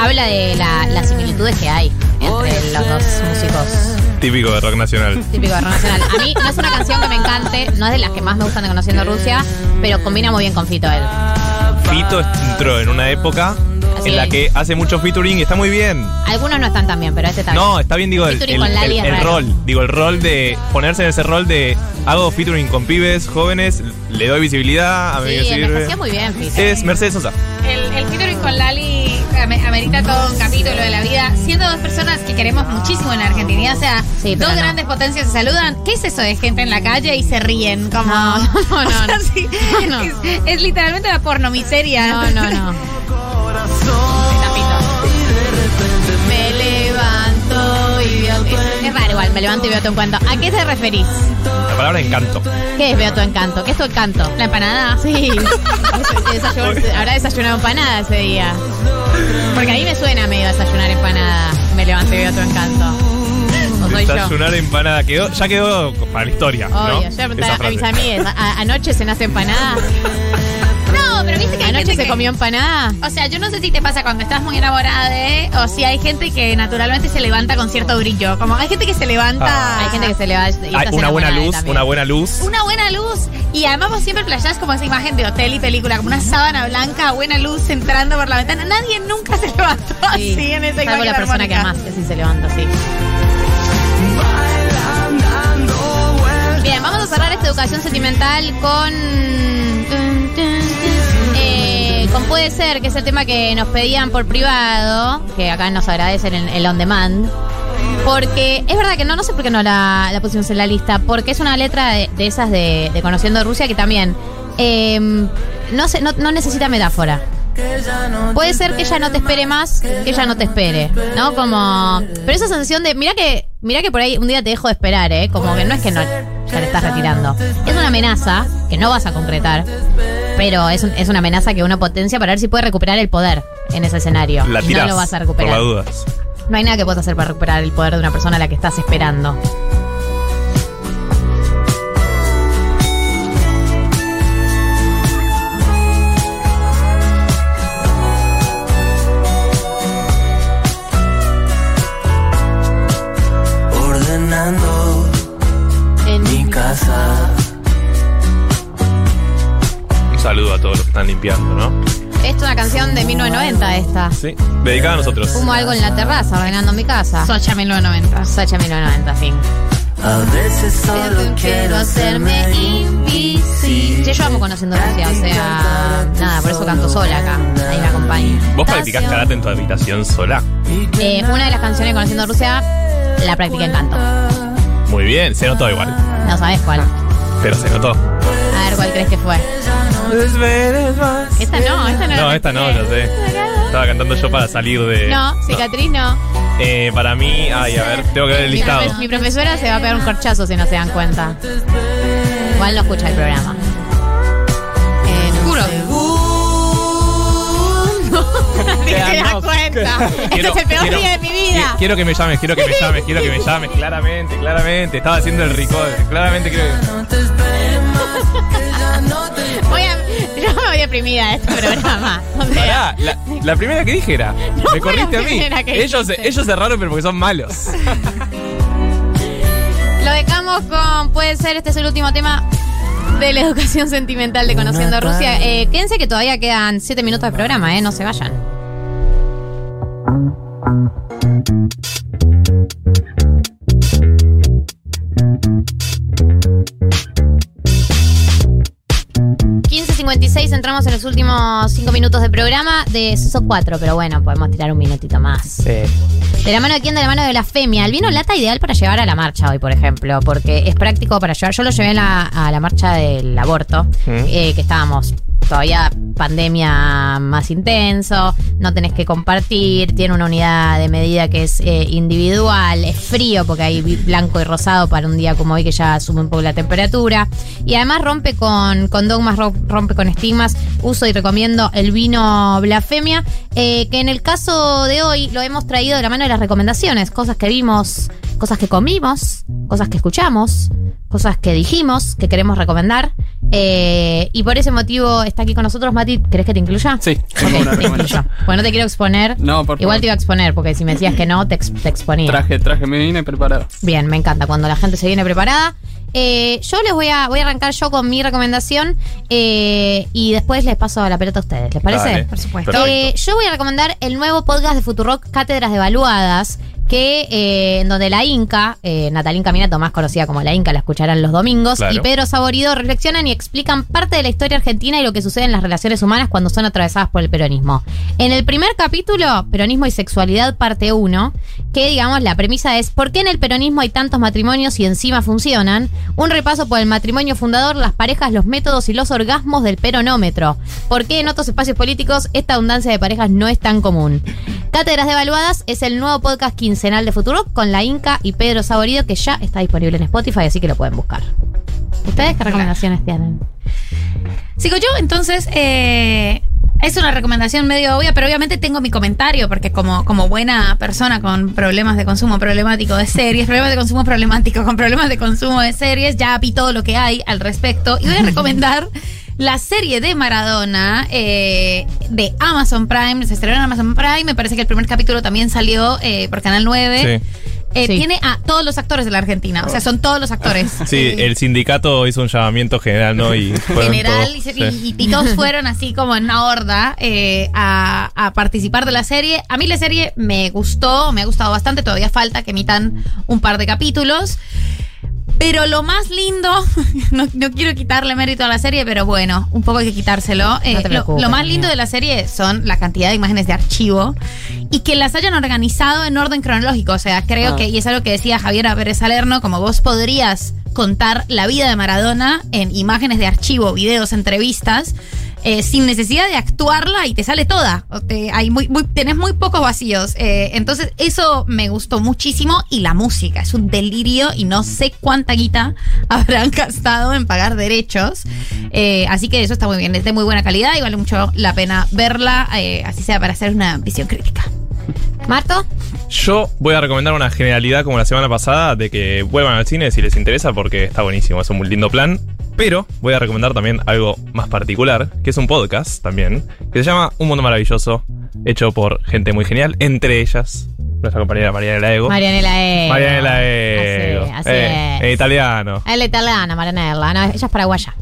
B: habla de la- las similitudes que hay entre los dos músicos
D: Típico de rock nacional.
B: típicos de rock nacional. A mí no es una canción que me encante, no es de las que más me gustan de Conociendo Rusia, pero combina muy bien con Fito él.
D: Fito entró en una época
B: Así
D: en la
B: es.
D: que hace mucho featuring y está muy bien.
B: Algunos no están tan bien, pero este también.
D: No, está bien, digo, el, el- el- el rol. Digo, el rol de ponerse en ese rol de hago featuring con pibes jóvenes, le doy visibilidad, a mí
B: Sí,
D: me sirve.
B: muy bien, Fito.
D: Es Mercedes Sosa.
C: El, el featuring con Lali ame- amerita todo un capítulo de la vida. Siendo dos personas que queremos muchísimo en la Argentina, o sea,
B: Sí,
C: dos
B: no.
C: grandes potencias se saludan. ¿Qué es eso de gente en la calle y se ríen? Como,
B: No, no, no,
C: O sea,
B: no.
C: sí,
B: No, no.
C: Es, es literalmente la pornomiseria.
B: No, no, no. Es raro igual, me levanto y veo tu encanto. ¿A qué te referís?
D: La palabra encanto.
B: ¿Qué es veo tu encanto? ¿Qué es tu encanto?
C: La empanada.
B: Sí, Desayunó- habrá desayunado empanada ese día. Porque a mí me suena medio desayunar empanada. Me levanto y veo tu encanto. ¿O soy yo?
D: Desayunar empanada. Quedó, ya quedó para la historia. ¿no?
B: Obvio, yo a mis amigas, ¿a- anoche cenaste empanada?
C: No, pero viste que hay
B: ¿Anoche
C: gente
B: se
C: que-
B: comió empanada?
C: O sea, yo no sé si te pasa cuando estás muy enamorada de, o si hay gente que naturalmente se levanta con cierto brillo. Como hay gente que se levanta.
D: Ah.
B: Hay gente que se le va y
D: Hay
B: estás
D: una buena
B: enamorada
D: luz,
B: también.
D: una buena luz.
C: Una buena luz. Y además vos siempre playás como esa imagen de hotel y película, como una sábana blanca, buena luz entrando por la ventana. Nadie nunca se levantó
B: Sí,
C: así en esa
B: salvo
C: imagen
B: la persona que
C: armónica.
B: más, que sí se levanta así. Vamos a cerrar esta educación sentimental con. eh, con Puede Ser, que es el tema que nos pedían por privado, que acá nos agradecen en el on demand. Porque es verdad que no, no sé por qué no la, pusimos en la lista, porque es una letra de, esas de, Conociendo Rusia que también eh, no, se, no, no necesita metáfora. Puede ser que ella no te espere más, que ella no te espere, ¿no? Como. Pero esa sensación de. Mira que, mira que por ahí un día te dejo de esperar, ¿eh? Como que no es que no ya te estás retirando. Es una amenaza que no vas a concretar, pero es, un- es una amenaza que uno potencia para ver si puede recuperar el poder en ese escenario.
D: La
B: Y
D: tirás
B: no lo vas a
D: por
B: recuperar.
D: las dudas.
B: No hay nada que puedas hacer para recuperar el poder de una persona a la que estás esperando.
D: Limpiando, ¿no?
B: Es una canción de 1990 esta.
D: Sí. Dedicada a nosotros.
B: Fumo algo en la terraza, ordenando mi casa.
C: Socha 1990.
B: Sacha 1990, fin.
G: A veces solo quiero hacerme invisible.
B: Sí, yo amo conociendo Rusia, o sea, nada, por eso canto sola acá. Ahí me acompaña.
D: ¿Vos practicás karate en tu habitación sola?
B: Eh, una de las canciones Conociendo Rusia la practiqué en canto.
D: Muy bien, se notó igual.
B: No sabes cuál.
D: Pero se notó.
B: Cuál crees que fue. Esta no, esta no.
D: No, esta no, ya sé. Estaba cantando yo para salir de.
B: No, cicatriz no.
D: Eh, para mí, ay, a ver, tengo que ver el
B: Mi,
D: listado.
B: profe- mi profesora se va a pegar un corchazo si no se dan cuenta. Igual no escucha el programa. Eh, no
C: Juro. Nadie se da cuenta.
B: Este es el peor día de mi vida.
D: qui- Quiero que me llames, quiero que me llames, quiero que me llames. Claramente, claramente. Estaba haciendo el rico. Claramente quiero que.
B: Voy a, yo me voy deprimida de este programa. O sea,
D: Pará, la, la primera que dije era. me
B: fue
D: corriste
B: la
D: a mí.
B: primera que
D: Ellos,
B: dijiste.
D: ellos cerraron, pero porque son malos.
B: Lo dejamos con, puede ser, este es el último tema de la educación sentimental de Conociendo Rusia. Eh, quédense que todavía quedan 7 minutos de programa, ¿eh? No se vayan. 21.56, entramos en los últimos 5 minutos de programa de Suso 4, pero bueno, podemos tirar un minutito más.
D: Sí.
B: ¿De la mano de quién? De la mano de la femia. El vino lata ideal para llevar a la marcha hoy, por ejemplo, porque es práctico para llevar. Yo lo llevé a la, a la marcha del aborto, eh, que estábamos todavía pandemia más intenso, no tenés que compartir, tiene una unidad de medida que es eh, individual, es frío porque hay blanco y rosado para un día como hoy que ya sube un poco la temperatura. Y además rompe con, con dogmas, ro- rompe con estigmas, uso y recomiendo el vino blasfemia, eh, que en el caso de hoy lo hemos traído de la mano de las recomendaciones, cosas que vimos, cosas que comimos, cosas que escuchamos, cosas que dijimos, que queremos recomendar. Eh, y por ese motivo está aquí con nosotros, Mati. ¿Querés que te incluya?
F: Sí,
B: Ok,
F: tengo una
B: te
F: recomendación.
B: incluyo. Pues no te quiero exponer.
F: No, por
B: Igual
F: favor.
B: te iba a exponer, porque si me decías que no, te, ex- te exponía.
F: Traje, traje, me vine preparado.
B: Bien, me encanta cuando la gente se viene preparada. Eh, yo les voy a, voy a arrancar yo con mi recomendación eh, y después les paso la pelota a ustedes. ¿Les parece?
D: Dale.
C: Por supuesto.
B: Eh, yo voy a recomendar el nuevo podcast de Futurock Cátedras Devaluadas, que eh, en donde la Inca, eh, Natalín Caminato, más conocida como la Inca, la escucharán los domingos,
D: Claro.
B: y Pedro Saborido reflexionan y explican parte de la historia argentina y lo que sucede en las relaciones humanas cuando son atravesadas por el peronismo. En el primer capítulo, Peronismo y Sexualidad, parte 1, que digamos la premisa es ¿por qué en el peronismo hay tantos matrimonios y encima funcionan? Un repaso por el matrimonio fundador, las parejas, los métodos y los orgasmos del peronómetro. ¿Por qué en otros espacios políticos esta abundancia de parejas no es tan común? Cátedras Devaluadas es el nuevo podcast quincenal de Futuro con la Inca y Pedro Saborido que ya está disponible en Spotify, así que lo pueden buscar. ¿Ustedes qué recomendaciones tienen?
C: Sigo yo, entonces eh, es una recomendación medio obvia, pero obviamente tengo mi comentario, porque como, como buena persona con problemas de consumo problemático de series, problemas de consumo problemático con problemas de consumo de series, ya vi todo lo que hay al respecto y voy a recomendar la serie de Maradona eh, de Amazon Prime, se estrenó en Amazon Prime, me parece que el primer capítulo también salió eh, por Canal 9.
D: Sí.
C: Eh,
B: Sí.
C: Tiene a todos los actores de la Argentina, o sea, son todos los actores.
D: Sí, el sindicato hizo un llamamiento general, ¿no? Y
C: general
D: todos,
C: y, se-
D: sí.
C: y- y todos fueron así como en una horda eh, a, a participar de la serie. A mí la serie me gustó, me ha gustado bastante, todavía falta que emitan un par de capítulos. Pero lo más lindo, no, no quiero quitarle mérito a la serie, pero bueno, un poco hay que quitárselo. Eh,
B: No
C: lo, más lindo de la serie son la cantidad de imágenes de archivo y que las hayan organizado en orden cronológico. O sea, creo
F: Ah.
C: que, y es algo que decía Javier Pérez Salerno, como vos podrías contar la vida de Maradona en imágenes de archivo, videos, entrevistas, eh, sin necesidad de actuarla y te sale toda. Hay muy, muy- tenés muy pocos vacíos. Eh, entonces, eso me gustó muchísimo. Y la música es un delirio y no sé cuánta guita habrán gastado en pagar derechos. Eh, así que eso está muy bien, es de muy buena calidad y vale mucho la pena verla, así sea para hacer una visión crítica.
B: ¿Marto?
D: Yo voy a recomendar una generalidad como la semana pasada de que vuelvan al cine si les interesa porque está buenísimo, es un muy lindo plan. Pero voy a recomendar también algo más particular, que es un podcast también, que se llama Un Mundo Maravilloso, hecho por gente muy genial, entre ellas nuestra compañera Marianela Ego.
B: Marianela E.
D: Marianela Ego.
B: Así, así
D: Eh,
B: es.
D: En italiano.
B: Es la italiana, Marianela. No, ella es paraguaya.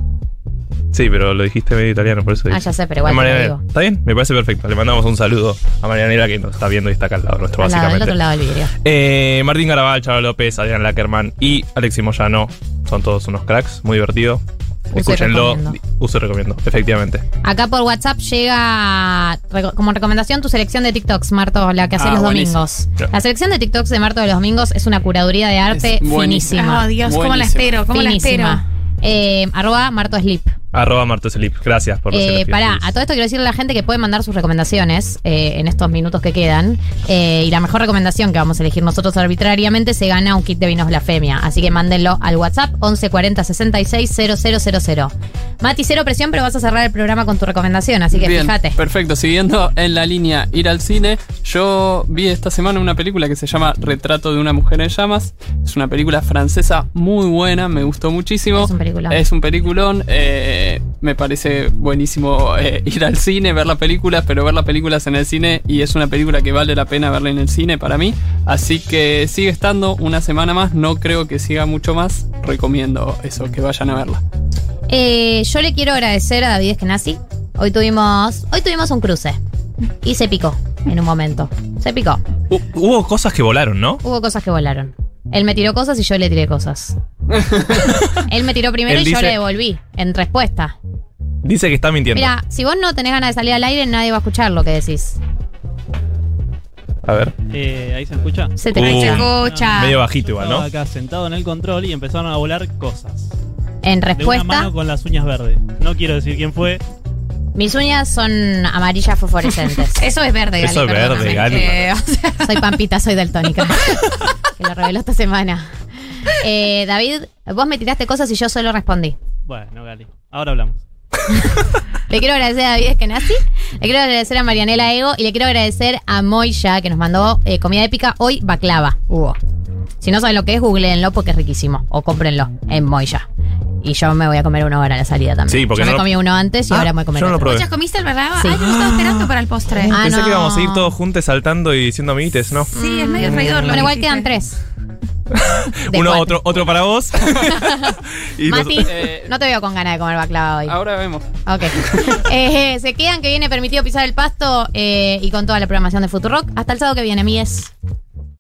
D: Sí, pero lo dijiste medio italiano, por eso
B: Ah,
D: dije.
B: ya sé, pero igual te lo
D: Marianela.
B: digo.
D: ¿Está bien? Me parece perfecto. Le mandamos un saludo a Marianela que nos está viendo y está acá al lado nuestro,
B: Al lado, del
D: básicamente.
B: otro lado del vidrio.
D: Eh, Martín Garabal, Chava López, Adrián Lackerman y Alexis Moyano son todos unos cracks, muy divertido. Escúchenlo, uso y recomiendo, efectivamente.
B: Acá por WhatsApp llega como recomendación tu selección de TikToks, Marto, la que hace
F: Ah,
B: los
F: buenísimo.
B: domingos. La selección de TikToks de Marto de los domingos es una curaduría de arte finísima.
C: Oh, Dios, cómo la espero, cómo la espero.
B: Eh, arroba Marto Sleep.
D: Arroba Marto Selip, gracias por los
B: Eh, pará, a todo esto quiero decirle a la gente que puede mandar sus recomendaciones eh, en estos minutos que quedan. Eh, y la mejor recomendación que vamos a elegir nosotros arbitrariamente se gana un kit de vinos blasfemia. Así que mándenlo al WhatsApp 1140 66 000. Mati, cero presión, pero vas a cerrar el programa con tu recomendación, así que
F: Bien,
B: fíjate.
F: Perfecto, siguiendo en la línea ir al cine, yo vi esta semana una película que se llama Retrato de una mujer en llamas. Es una película francesa muy buena, me gustó muchísimo.
B: Es un peliculón.
F: Es un peliculón, eh, me parece buenísimo eh, ir al cine, ver las películas, pero ver las películas en el cine y es una película que vale la pena verla en el cine para mí. Así que sigue estando una semana más, no creo que siga mucho más. Recomiendo eso, que vayan a verla.
B: Eh, yo le quiero agradecer a David Eskenazi. Hoy tuvimos, hoy tuvimos un cruce. Y se picó en un momento. Se picó.
D: Hu- hubo cosas que volaron, ¿no?
B: Hubo cosas que volaron. Él me tiró cosas y yo le tiré cosas. Él me tiró primero
D: Él
B: y yo le devolví en respuesta.
D: Dice que está mintiendo.
B: Mira, si vos no tenés ganas de salir al aire, nadie va a escuchar lo que decís.
D: A ver.
J: Eh, ahí se escucha.
B: Se te
D: Uh.
B: escucha.
C: Escucha.
D: Medio bajito igual,
J: Estaba
D: ¿no?
J: acá sentado en el control y empezaron a volar cosas.
B: En
J: De una
B: respuesta,
J: mano con las uñas verdes. No quiero decir quién fue.
B: Mis uñas son amarillas fosforescentes.
C: Eso es verde, Gali.
D: Eso es verde. Gali.
C: Eh, o sea,
B: soy Pampita, soy daltónica. que lo reveló esta semana. Eh, David, vos me tiraste cosas y yo solo respondí.
J: Bueno, Gali. Ahora hablamos.
B: Le quiero agradecer a David Eskenazi, le quiero agradecer a Marianela Ego y le quiero agradecer a Moya que nos mandó eh, comida épica. Hoy baklava hubo. Si no saben lo que es, googleenlo porque es riquísimo. O cómprenlo en Moya. Y yo me voy a comer uno ahora a la salida también.
D: Sí, porque
B: yo
D: no
B: me
D: lo-
B: comí uno antes y
D: Ah,
B: ahora me voy a comer
D: yo no lo
B: otro.
D: probé.
C: ¿Ya comiste el verdad?
B: Sí.
C: Ay, yo estaba esperando para el postre.
B: Ah,
D: Pensé
B: no.
D: que íbamos a ir todos juntos saltando y diciendo amiguites, ¿no?
C: Sí, es medio traidor. lo
B: Bueno, igual quedan tres.
D: Uno,
B: cuatro.
D: otro, otro para vos. y los-
B: Mati,
F: Eh,
B: no te veo con ganas de comer baklava hoy.
F: Ahora vemos.
B: Ok. Eh, se quedan que viene permitido pisar el pasto eh, y con toda la programación de Futurock. Hasta el sábado que viene, mies.